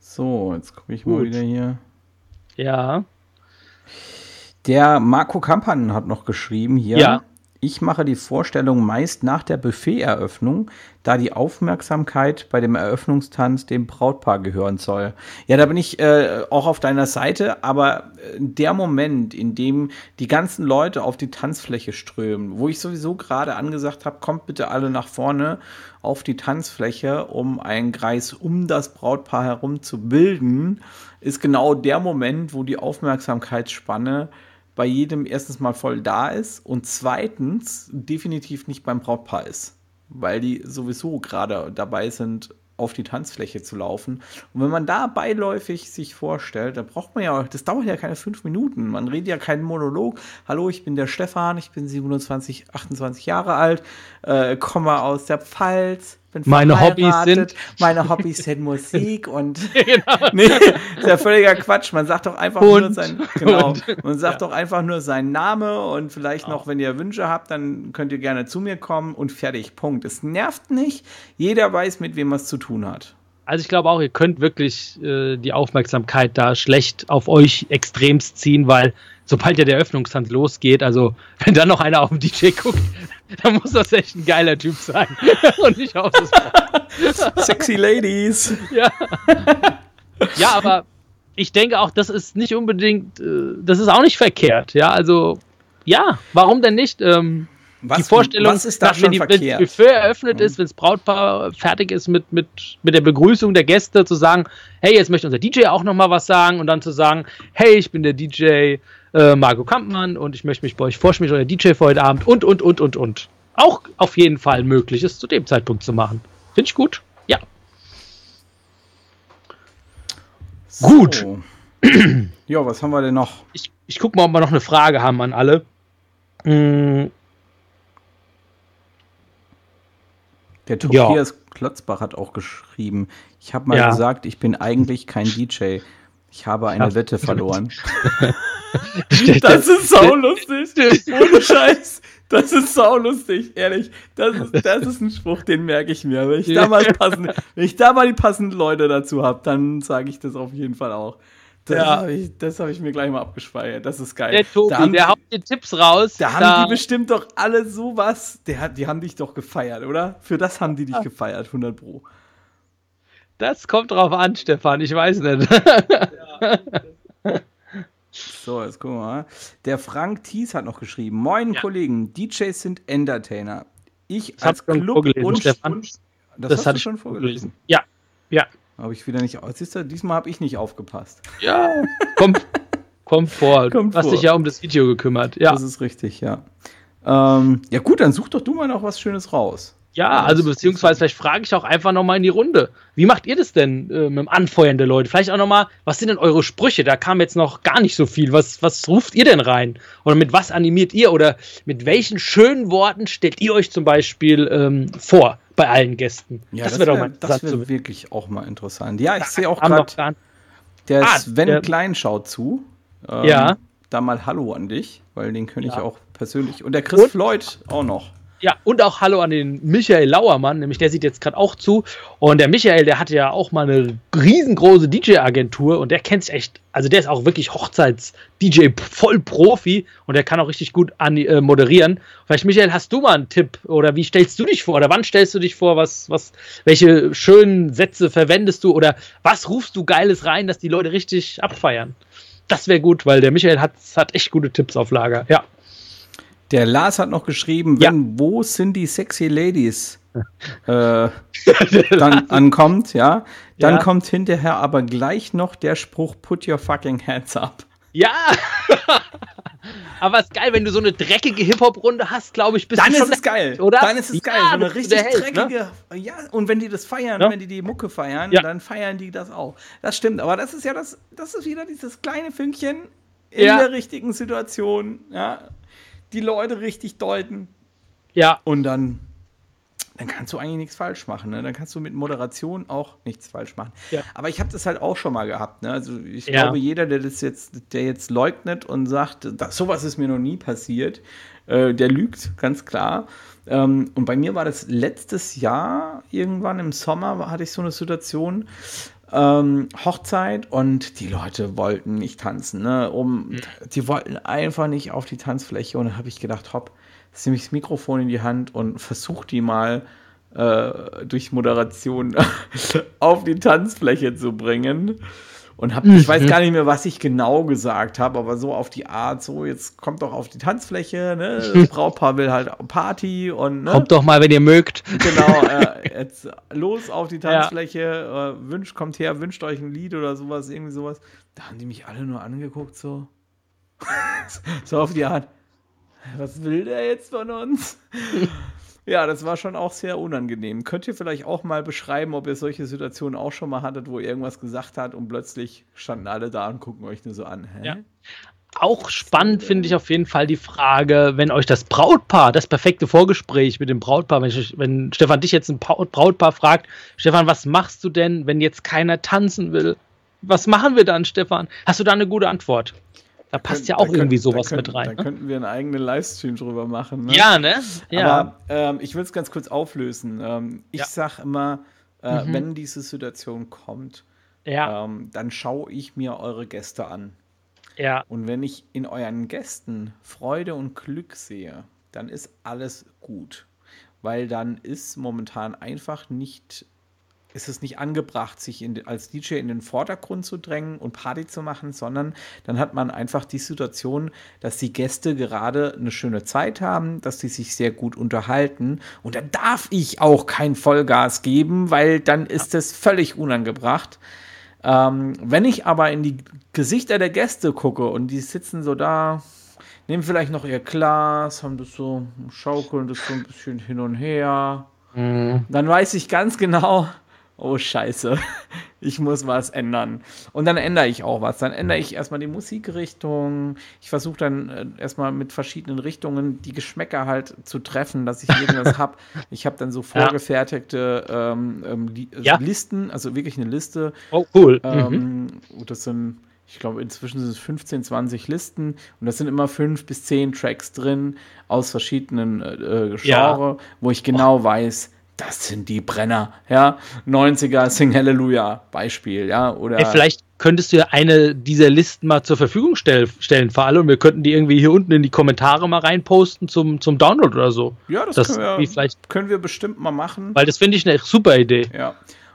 So, jetzt gucke ich mal Gut. wieder hier. Ja. Der Marco Kampan hat noch geschrieben hier. Ja. Ich mache die Vorstellung meist nach der Buffet-Eröffnung, da die Aufmerksamkeit bei dem Eröffnungstanz dem Brautpaar gehören soll. Ja, da bin ich äh, auch auf deiner Seite, aber äh, der Moment, in dem die ganzen Leute auf die Tanzfläche strömen, wo ich sowieso gerade angesagt habe, kommt bitte alle nach vorne auf die Tanzfläche, um einen Kreis um das Brautpaar herum zu bilden, ist genau der Moment, wo die Aufmerksamkeitsspanne bei jedem erstens mal voll da ist und zweitens definitiv nicht beim Brautpaar ist, weil die sowieso gerade dabei sind, auf die Tanzfläche zu laufen. Und wenn man da beiläufig sich vorstellt, dann braucht man ja, das dauert ja keine fünf Minuten. Man redet ja keinen Monolog. Hallo, ich bin der Stefan, ich bin 27, 28 Jahre alt, äh, komme aus der Pfalz, bin Meine Hobbys sind- meine Hobbys sind Musik und genau. Nee, ist ja völliger Quatsch. Man sagt doch einfach nur Und- sein, genau, und- man sagt doch einfach nur seinen Name und vielleicht noch, wenn ihr Wünsche habt, dann könnt ihr gerne zu mir kommen und fertig. Punkt. Es nervt nicht. Jeder weiß, mit wem er es zu tun hat. Also ich glaube auch, ihr könnt wirklich äh, die Aufmerksamkeit da schlecht auf euch extremst ziehen, weil sobald ja der Eröffnungstanz losgeht, also wenn dann noch einer auf den DJ guckt, dann muss das echt ein geiler Typ sein. Und nicht auf das Sexy Ladies. ja. ja, aber ich denke auch, das ist nicht unbedingt, äh, das ist auch nicht verkehrt. Ja, also ja, warum denn nicht? Ähm, Was, die Vorstellung, was ist da schon wenn, die, wenn das? Buffet eröffnet ist, wenn das Brautpaar fertig ist mit, mit, mit der Begrüßung der Gäste, zu sagen, hey, jetzt möchte unser DJ auch noch mal was sagen und dann zu sagen, hey, ich bin der DJ äh, Marco Kampmann und ich möchte mich bei euch vorstellen, euer DJ für heute Abend und, und, und, und, und. Auch auf jeden Fall möglich ist, zu dem Zeitpunkt zu machen. Finde ich gut. Ja. Gut. So. Ja, was haben wir denn noch? Ich, ich gucke mal, ob wir noch eine Frage haben an alle. Mm, Der Tobias Klotzbach hat auch geschrieben, ich habe mal Ja. gesagt, ich bin eigentlich kein DJ. Ich habe eine Ja. Wette verloren. das ist saulustig. Ohne Scheiß. Das ist saulustig, ehrlich. Das ist, das ist ein Spruch, den merke ich mir. Wenn ich da mal, passende, wenn ich da mal die passenden Leute dazu habe, dann sage ich das auf jeden Fall auch. Das Ja. habe ich, das hab ich mir gleich mal abgespeichert. Das ist geil. Der Tobi, da haben, der haut dir Tipps raus. da haben die bestimmt doch alle sowas. Der hat, die haben dich doch gefeiert, oder? Für das haben die dich gefeiert, 100 Pro. das kommt drauf an, Stefan, ich weiß nicht. So, jetzt gucken wir mal. Der Frank Thies hat noch geschrieben: Moin, Ja. Kollegen, DJs sind Entertainer. Ich Das als Club vorgelesen, und, Stefan. und das, Das, hast hatte du ich schon vorgelesen. Ja, ja. Habe ich wieder nicht. Siehst du, diesmal habe ich nicht aufgepasst. Ja, kommt, kommt vor. Kommt du hast vor. dich ja um das Video gekümmert. Ja, Das ist richtig, ja. Ähm, ja, gut, dann such doch du mal noch was Schönes raus. Ja also beziehungsweise vielleicht frage ich auch einfach nochmal in die Runde. Wie macht ihr das denn äh, mit dem Anfeuern der Leute? Vielleicht auch nochmal, was sind denn eure Sprüche? Da kam jetzt noch gar nicht so viel. Was, was ruft ihr denn rein? Oder mit was animiert ihr? Oder mit welchen schönen Worten stellt ihr euch zum Beispiel ähm, vor bei allen Gästen? Ja, das wäre doch mal wär- interessant das wär wissen. wirklich auch mal interessant. Ja, ich sehe auch gerade, der Ah, Sven der- Klein schaut zu. Ähm, Ja. Da mal Hallo an dich, weil den ich Ja. auch persönlich. Und der Chris Und- Floyd auch noch. Ja, und auch Hallo an den Michael Lauermann, nämlich der sieht jetzt gerade auch zu. Und der Michael, der hatte ja auch mal eine riesengroße DJ-Agentur und der kennt sich echt, also der ist auch wirklich Hochzeits-DJ voll Profi und der kann auch richtig gut an, äh, moderieren. Vielleicht, Michael, hast du mal einen Tipp oder wie stellst du dich vor oder wann stellst du dich vor, was, was, welche schönen Sätze verwendest du oder was rufst du Geiles rein, dass die Leute richtig abfeiern? Das wäre gut, weil der Michael hat, hat echt gute Tipps auf Lager. Ja. Der Lars hat noch geschrieben, Ja. wenn wo sind die sexy Ladies äh, dann ankommt, ja, dann Ja. kommt hinterher aber gleich noch der Spruch Put your fucking hands up. Ja! Aber es ist geil, wenn du so eine dreckige Hip-Hop-Runde hast, glaube ich, bist Dann du ist schon es geil, oder? Dann ist es Ja, geil, so eine ist richtig Held, ne? dreckige. Ja, und wenn die das feiern, Ja. wenn die die Mucke feiern, Ja. dann feiern die das auch. Das stimmt, aber das ist ja das, das ist wieder dieses kleine Fünkchen in Ja. der richtigen Situation, ja, die Leute richtig deuten. Ja, Und dann, dann kannst du eigentlich nichts falsch machen. Ne? Dann kannst du mit Moderation auch nichts falsch machen. Ja. Aber ich habe das halt auch schon mal gehabt. Ne? Also ich Ja. glaube, jeder, der das jetzt, der jetzt leugnet und sagt, das, sowas ist mir noch nie passiert, äh, der lügt, ganz klar. Ähm, und bei mir war das letztes Jahr, irgendwann im Sommer, hatte ich so eine Situation. Ähm, Hochzeit und die Leute wollten nicht tanzen, ne? Um, die wollten einfach nicht auf die Tanzfläche und da habe ich gedacht, hopp, jetzt nehme ich das Mikrofon in die Hand und versuche die mal äh, durch Moderation auf die Tanzfläche zu bringen. Und hab, ich weiß gar nicht mehr, was ich genau gesagt habe, aber so auf die Art, so jetzt kommt doch auf die Tanzfläche, ne? Das Brautpaar will halt Party und ne? kommt doch mal, wenn ihr mögt. Genau, äh, jetzt los auf die Tanzfläche, äh, wünscht, kommt her, wünscht euch ein Lied oder sowas, irgendwie sowas. Da haben die mich alle nur angeguckt, so. so auf die Art, was will der jetzt von uns? Ja, das war schon auch sehr unangenehm. Könnt ihr vielleicht auch mal beschreiben, ob ihr solche Situationen auch schon mal hattet, wo ihr irgendwas gesagt habt und plötzlich standen alle da und gucken euch nur so an. Hä? Ja. Auch spannend finde ich auf jeden Fall die Frage, wenn euch das Brautpaar, das perfekte Vorgespräch mit dem Brautpaar, wenn, ich, wenn Stefan dich jetzt ein Pa- Brautpaar fragt, Stefan, was machst du denn, wenn jetzt keiner tanzen will? Was machen wir dann, Stefan? Hast du da eine gute Antwort? Da passt ja Da auch könnt- irgendwie sowas könnt- mit rein. Da Ne? könnten wir einen eigenen Livestream drüber machen. Ne? Ja, ne? Ja. Aber ähm, ich will es ganz kurz auflösen. Ähm, ich Ja. sag immer, äh, Mhm. wenn diese Situation kommt, ja, ähm, dann schaue ich mir eure Gäste an. ja, Und wenn ich in euren Gästen Freude und Glück sehe, dann ist alles gut. Weil dann ist momentan einfach nicht, ist es nicht angebracht, sich in, als DJ in den Vordergrund zu drängen und Party zu machen, sondern dann hat man einfach die Situation, dass die Gäste gerade eine schöne Zeit haben, dass die sich sehr gut unterhalten. Und dann darf ich auch kein Vollgas geben, weil dann ist es völlig unangebracht. Ähm, wenn ich aber in die Gesichter der Gäste gucke und die sitzen so da, nehmen vielleicht noch ihr Glas, haben das so, schaukeln das so ein bisschen hin und her, Mhm. dann weiß ich ganz genau, oh Scheiße, ich muss was ändern. Und dann ändere ich auch was. Dann ändere ich erstmal die Musikrichtung. Ich versuche dann äh, erstmal mit verschiedenen Richtungen die Geschmäcker halt zu treffen, dass ich irgendwas habe. Ich habe dann so vorgefertigte ähm, ähm, li Ja. Listen, also wirklich eine Liste. Oh, cool. Mhm. Ähm, Das sind, ich glaube, inzwischen sind es 15, 20 Listen und das sind immer fünf bis zehn Tracks drin aus verschiedenen äh, äh, Ja. Wo ich genau weiß, das sind die Brenner, ja. 90er Sing Hallelujah Beispiel, ja. Oder Ey, vielleicht könntest du ja eine dieser Listen mal zur Verfügung stell, stellen für alle und wir könnten die irgendwie hier unten in die Kommentare mal reinposten zum, zum Download oder so. ja, das, Das können, wir, vielleicht, können wir bestimmt mal machen. weil das finde ich eine super Idee. Ja.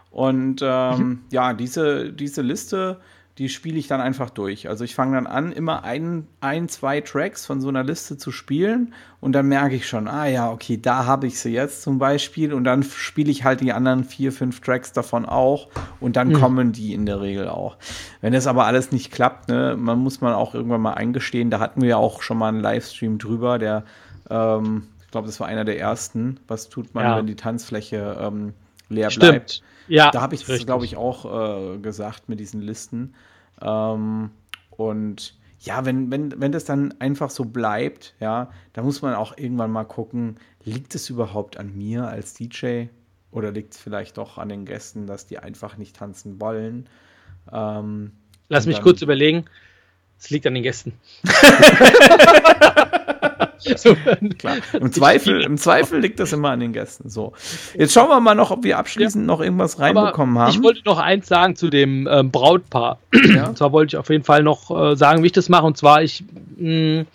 Und ähm, Mhm. ja, diese, diese Liste, die spiele ich dann einfach durch. Also ich fange dann an, immer ein, ein, zwei Tracks von so einer Liste zu spielen und dann merke ich schon, ah ja, okay, da habe ich sie jetzt zum Beispiel und dann spiele ich halt die anderen vier, fünf Tracks davon auch und dann kommen die in der Regel auch. Wenn das aber alles nicht klappt, ne, man muss man auch irgendwann mal eingestehen, da hatten wir ja auch schon mal einen Livestream drüber, der, ähm, ich glaube, das war einer der ersten. Was tut man, Ja. wenn die Tanzfläche ähm, leer bleibt? Stimmt. Ja, Da habe ich das, glaube ich, auch äh, gesagt mit diesen Listen. Ähm, und ja, wenn, wenn, wenn das dann einfach so bleibt, ja, da muss man auch irgendwann mal gucken, liegt es überhaupt an mir als DJ oder liegt es vielleicht doch an den Gästen, dass die einfach nicht tanzen wollen? Ähm, Lass mich dann- kurz überlegen. Es liegt an den Gästen. Klar. Im Zweifel, Im Zweifel liegt das immer an den Gästen. So. Jetzt schauen wir mal noch, ob wir abschließend noch irgendwas reinbekommen Aber haben. Ich wollte noch eins sagen zu dem ähm, Brautpaar. ja? Und zwar wollte ich auf jeden Fall noch äh, sagen, wie ich das mache. Und zwar, ich, mh,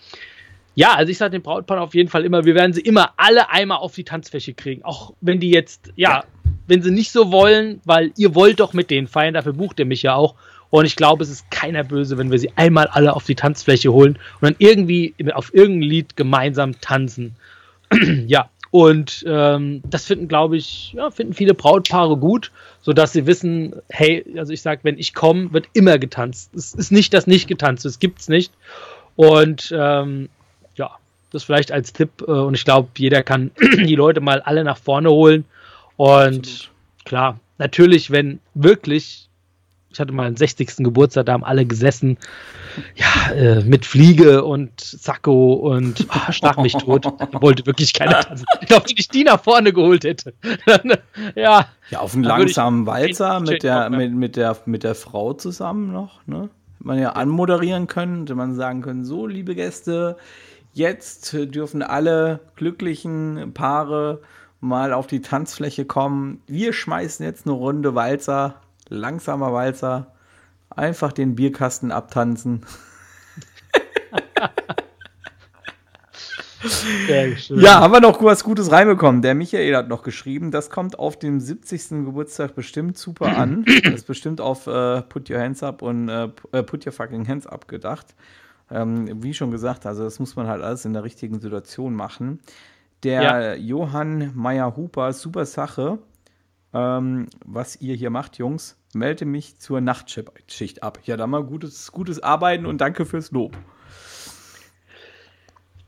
ja, also ich sage dem Brautpaar auf jeden Fall immer, wir werden sie immer alle einmal auf die Tanzfläche kriegen. Auch wenn die jetzt, ja, Ja. wenn sie nicht so wollen, weil ihr wollt doch mit denen feiern, dafür bucht ihr mich ja auch. Und ich glaube, es ist keiner böse, wenn wir sie einmal alle auf die Tanzfläche holen und dann irgendwie auf irgendein Lied gemeinsam tanzen. ja, und ähm, das finden, glaube ich, ja, finden viele Brautpaare gut, sodass sie wissen, hey, also ich sage, wenn ich komme, wird immer getanzt. Es ist nicht das nicht getanzt, das gibt's nicht. Und ähm, ja, das vielleicht als Tipp. Äh, und ich glaube, jeder kann die Leute mal alle nach vorne holen. Und Absolut. klar, natürlich, wenn wirklich, ich hatte mal einen 60. Geburtstag, da haben alle gesessen, ja, äh, mit Fliege und Sakko und ah, schlag mich tot. Da wollte wirklich keiner tanzen. Ich glaube, wenn ich die nach vorne geholt hätte, dann, ja, Ja, auf einen ich langsamen Walzer mit der, mit, mit, der, mit der Frau zusammen noch, ne? Hätte man ja anmoderieren können, hätte man sagen können, so, liebe Gäste, jetzt dürfen alle glücklichen Paare mal auf die Tanzfläche kommen. Wir schmeißen jetzt eine Runde Walzer, langsamer Walzer, einfach den Bierkasten abtanzen. Ja, haben wir noch was Gutes reinbekommen. Der Michael hat noch geschrieben, das kommt auf dem 70. Geburtstag bestimmt super an. Das ist bestimmt auf äh, Put Your Hands Up und äh, äh, Put Your Fucking Hands Up gedacht. Ähm, wie schon gesagt, also das muss man halt alles in der richtigen Situation machen. Der Ja. Johann Meyer-Huper, super Sache. Ähm, was ihr hier macht, Jungs, melde mich zur Nachtschicht ab. Ja, dann mal gutes, gutes Arbeiten und danke fürs Lob.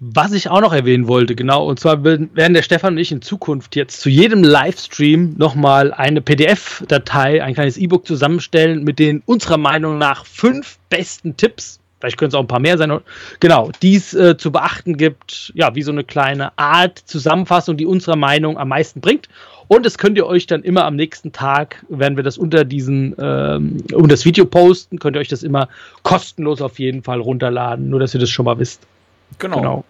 Was ich auch noch erwähnen wollte, genau, und zwar werden der Stefan und ich in Zukunft jetzt zu jedem Livestream nochmal eine PDF-Datei, ein kleines E-Book zusammenstellen mit den unserer Meinung nach fünf besten Tipps. Vielleicht können es auch ein paar mehr sein. Genau, die es äh, zu beachten gibt, ja, wie so eine kleine Art Zusammenfassung, die unserer Meinung am meisten bringt. Und das könnt ihr euch dann immer am nächsten Tag, werden wir das unter diesen, ähm, unter das Video posten, könnt ihr euch das immer kostenlos auf jeden Fall runterladen, nur dass ihr das schon mal wisst. Genau.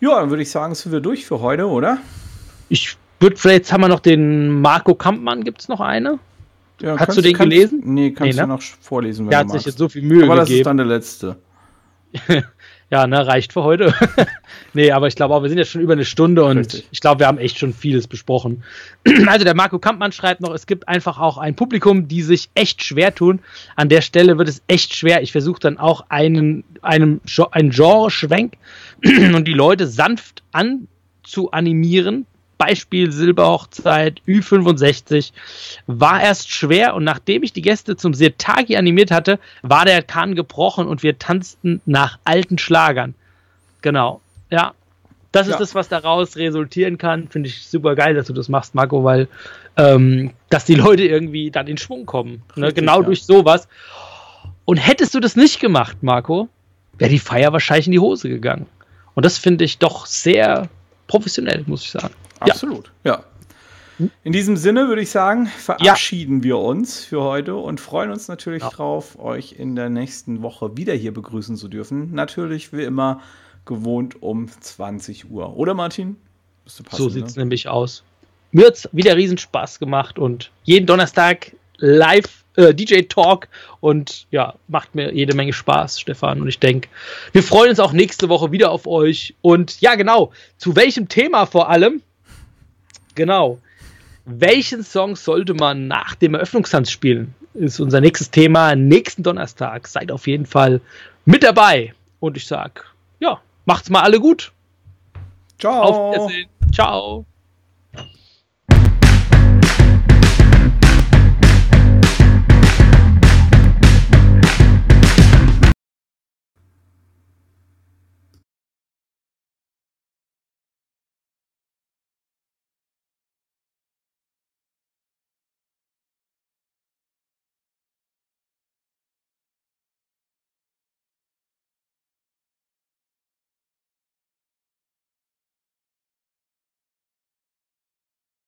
Ja, dann würde ich sagen, sind wir durch für heute, oder? Ich würde vielleicht, jetzt haben wir noch den Marco Kampmann, gibt es noch eine? Ja, Hast du den kannst, gelesen? Nee, kannst Nee, du ne? noch vorlesen, wenn Der du hat sich magst. jetzt so viel Mühe Aber das ist gegeben. dann der letzte. Ja, ne, reicht für heute. nee, aber ich glaube auch, wir sind jetzt schon über eine Stunde und Richtig. ich glaube, wir haben echt schon vieles besprochen. also der Marco Kampmann schreibt noch, es gibt einfach auch ein Publikum, die sich echt schwer tun. An der Stelle wird es echt schwer. Ich versuche dann auch einen, einem, einen Genre-Schwenk und die Leute sanft anzuanimieren. Beispiel Silberhochzeit, Ü65, war erst schwer und nachdem ich die Gäste zum Sirtagi animiert hatte, war der Kahn gebrochen und wir tanzten nach alten Schlagern. Genau, ja. Das ist ja. das, was daraus resultieren kann. Finde ich super geil, dass du das machst, Marco, weil ähm, dass die Leute irgendwie dann in Schwung kommen. Ne? Richtig, genau ja. durch sowas. Und hättest du das nicht gemacht, Marco, wäre die Feier wahrscheinlich in die Hose gegangen. Und das finde ich doch sehr professionell, muss ich sagen. Absolut, ja. ja. In diesem Sinne würde ich sagen, verabschieden ja. wir uns für heute und freuen uns natürlich ja. drauf, euch in der nächsten Woche wieder hier begrüßen zu dürfen. Natürlich wie immer gewohnt um 20 Uhr. Oder Martin? Passen, so sieht es ne? nämlich aus. Mir hat es wieder riesen Spaß gemacht und jeden Donnerstag live äh, DJ Talk und ja, macht mir jede Menge Spaß, Stefan. Und ich denke, wir freuen uns auch nächste Woche wieder auf euch. Und ja, genau, zu welchem Thema vor allem? Genau. Welchen Song sollte man nach dem Eröffnungstanz spielen? Ist unser nächstes Thema nächsten Donnerstag. Seid auf jeden Fall mit dabei. Und ich sag, ja, macht's mal alle gut. Ciao. Auf Wiedersehen. Ciao.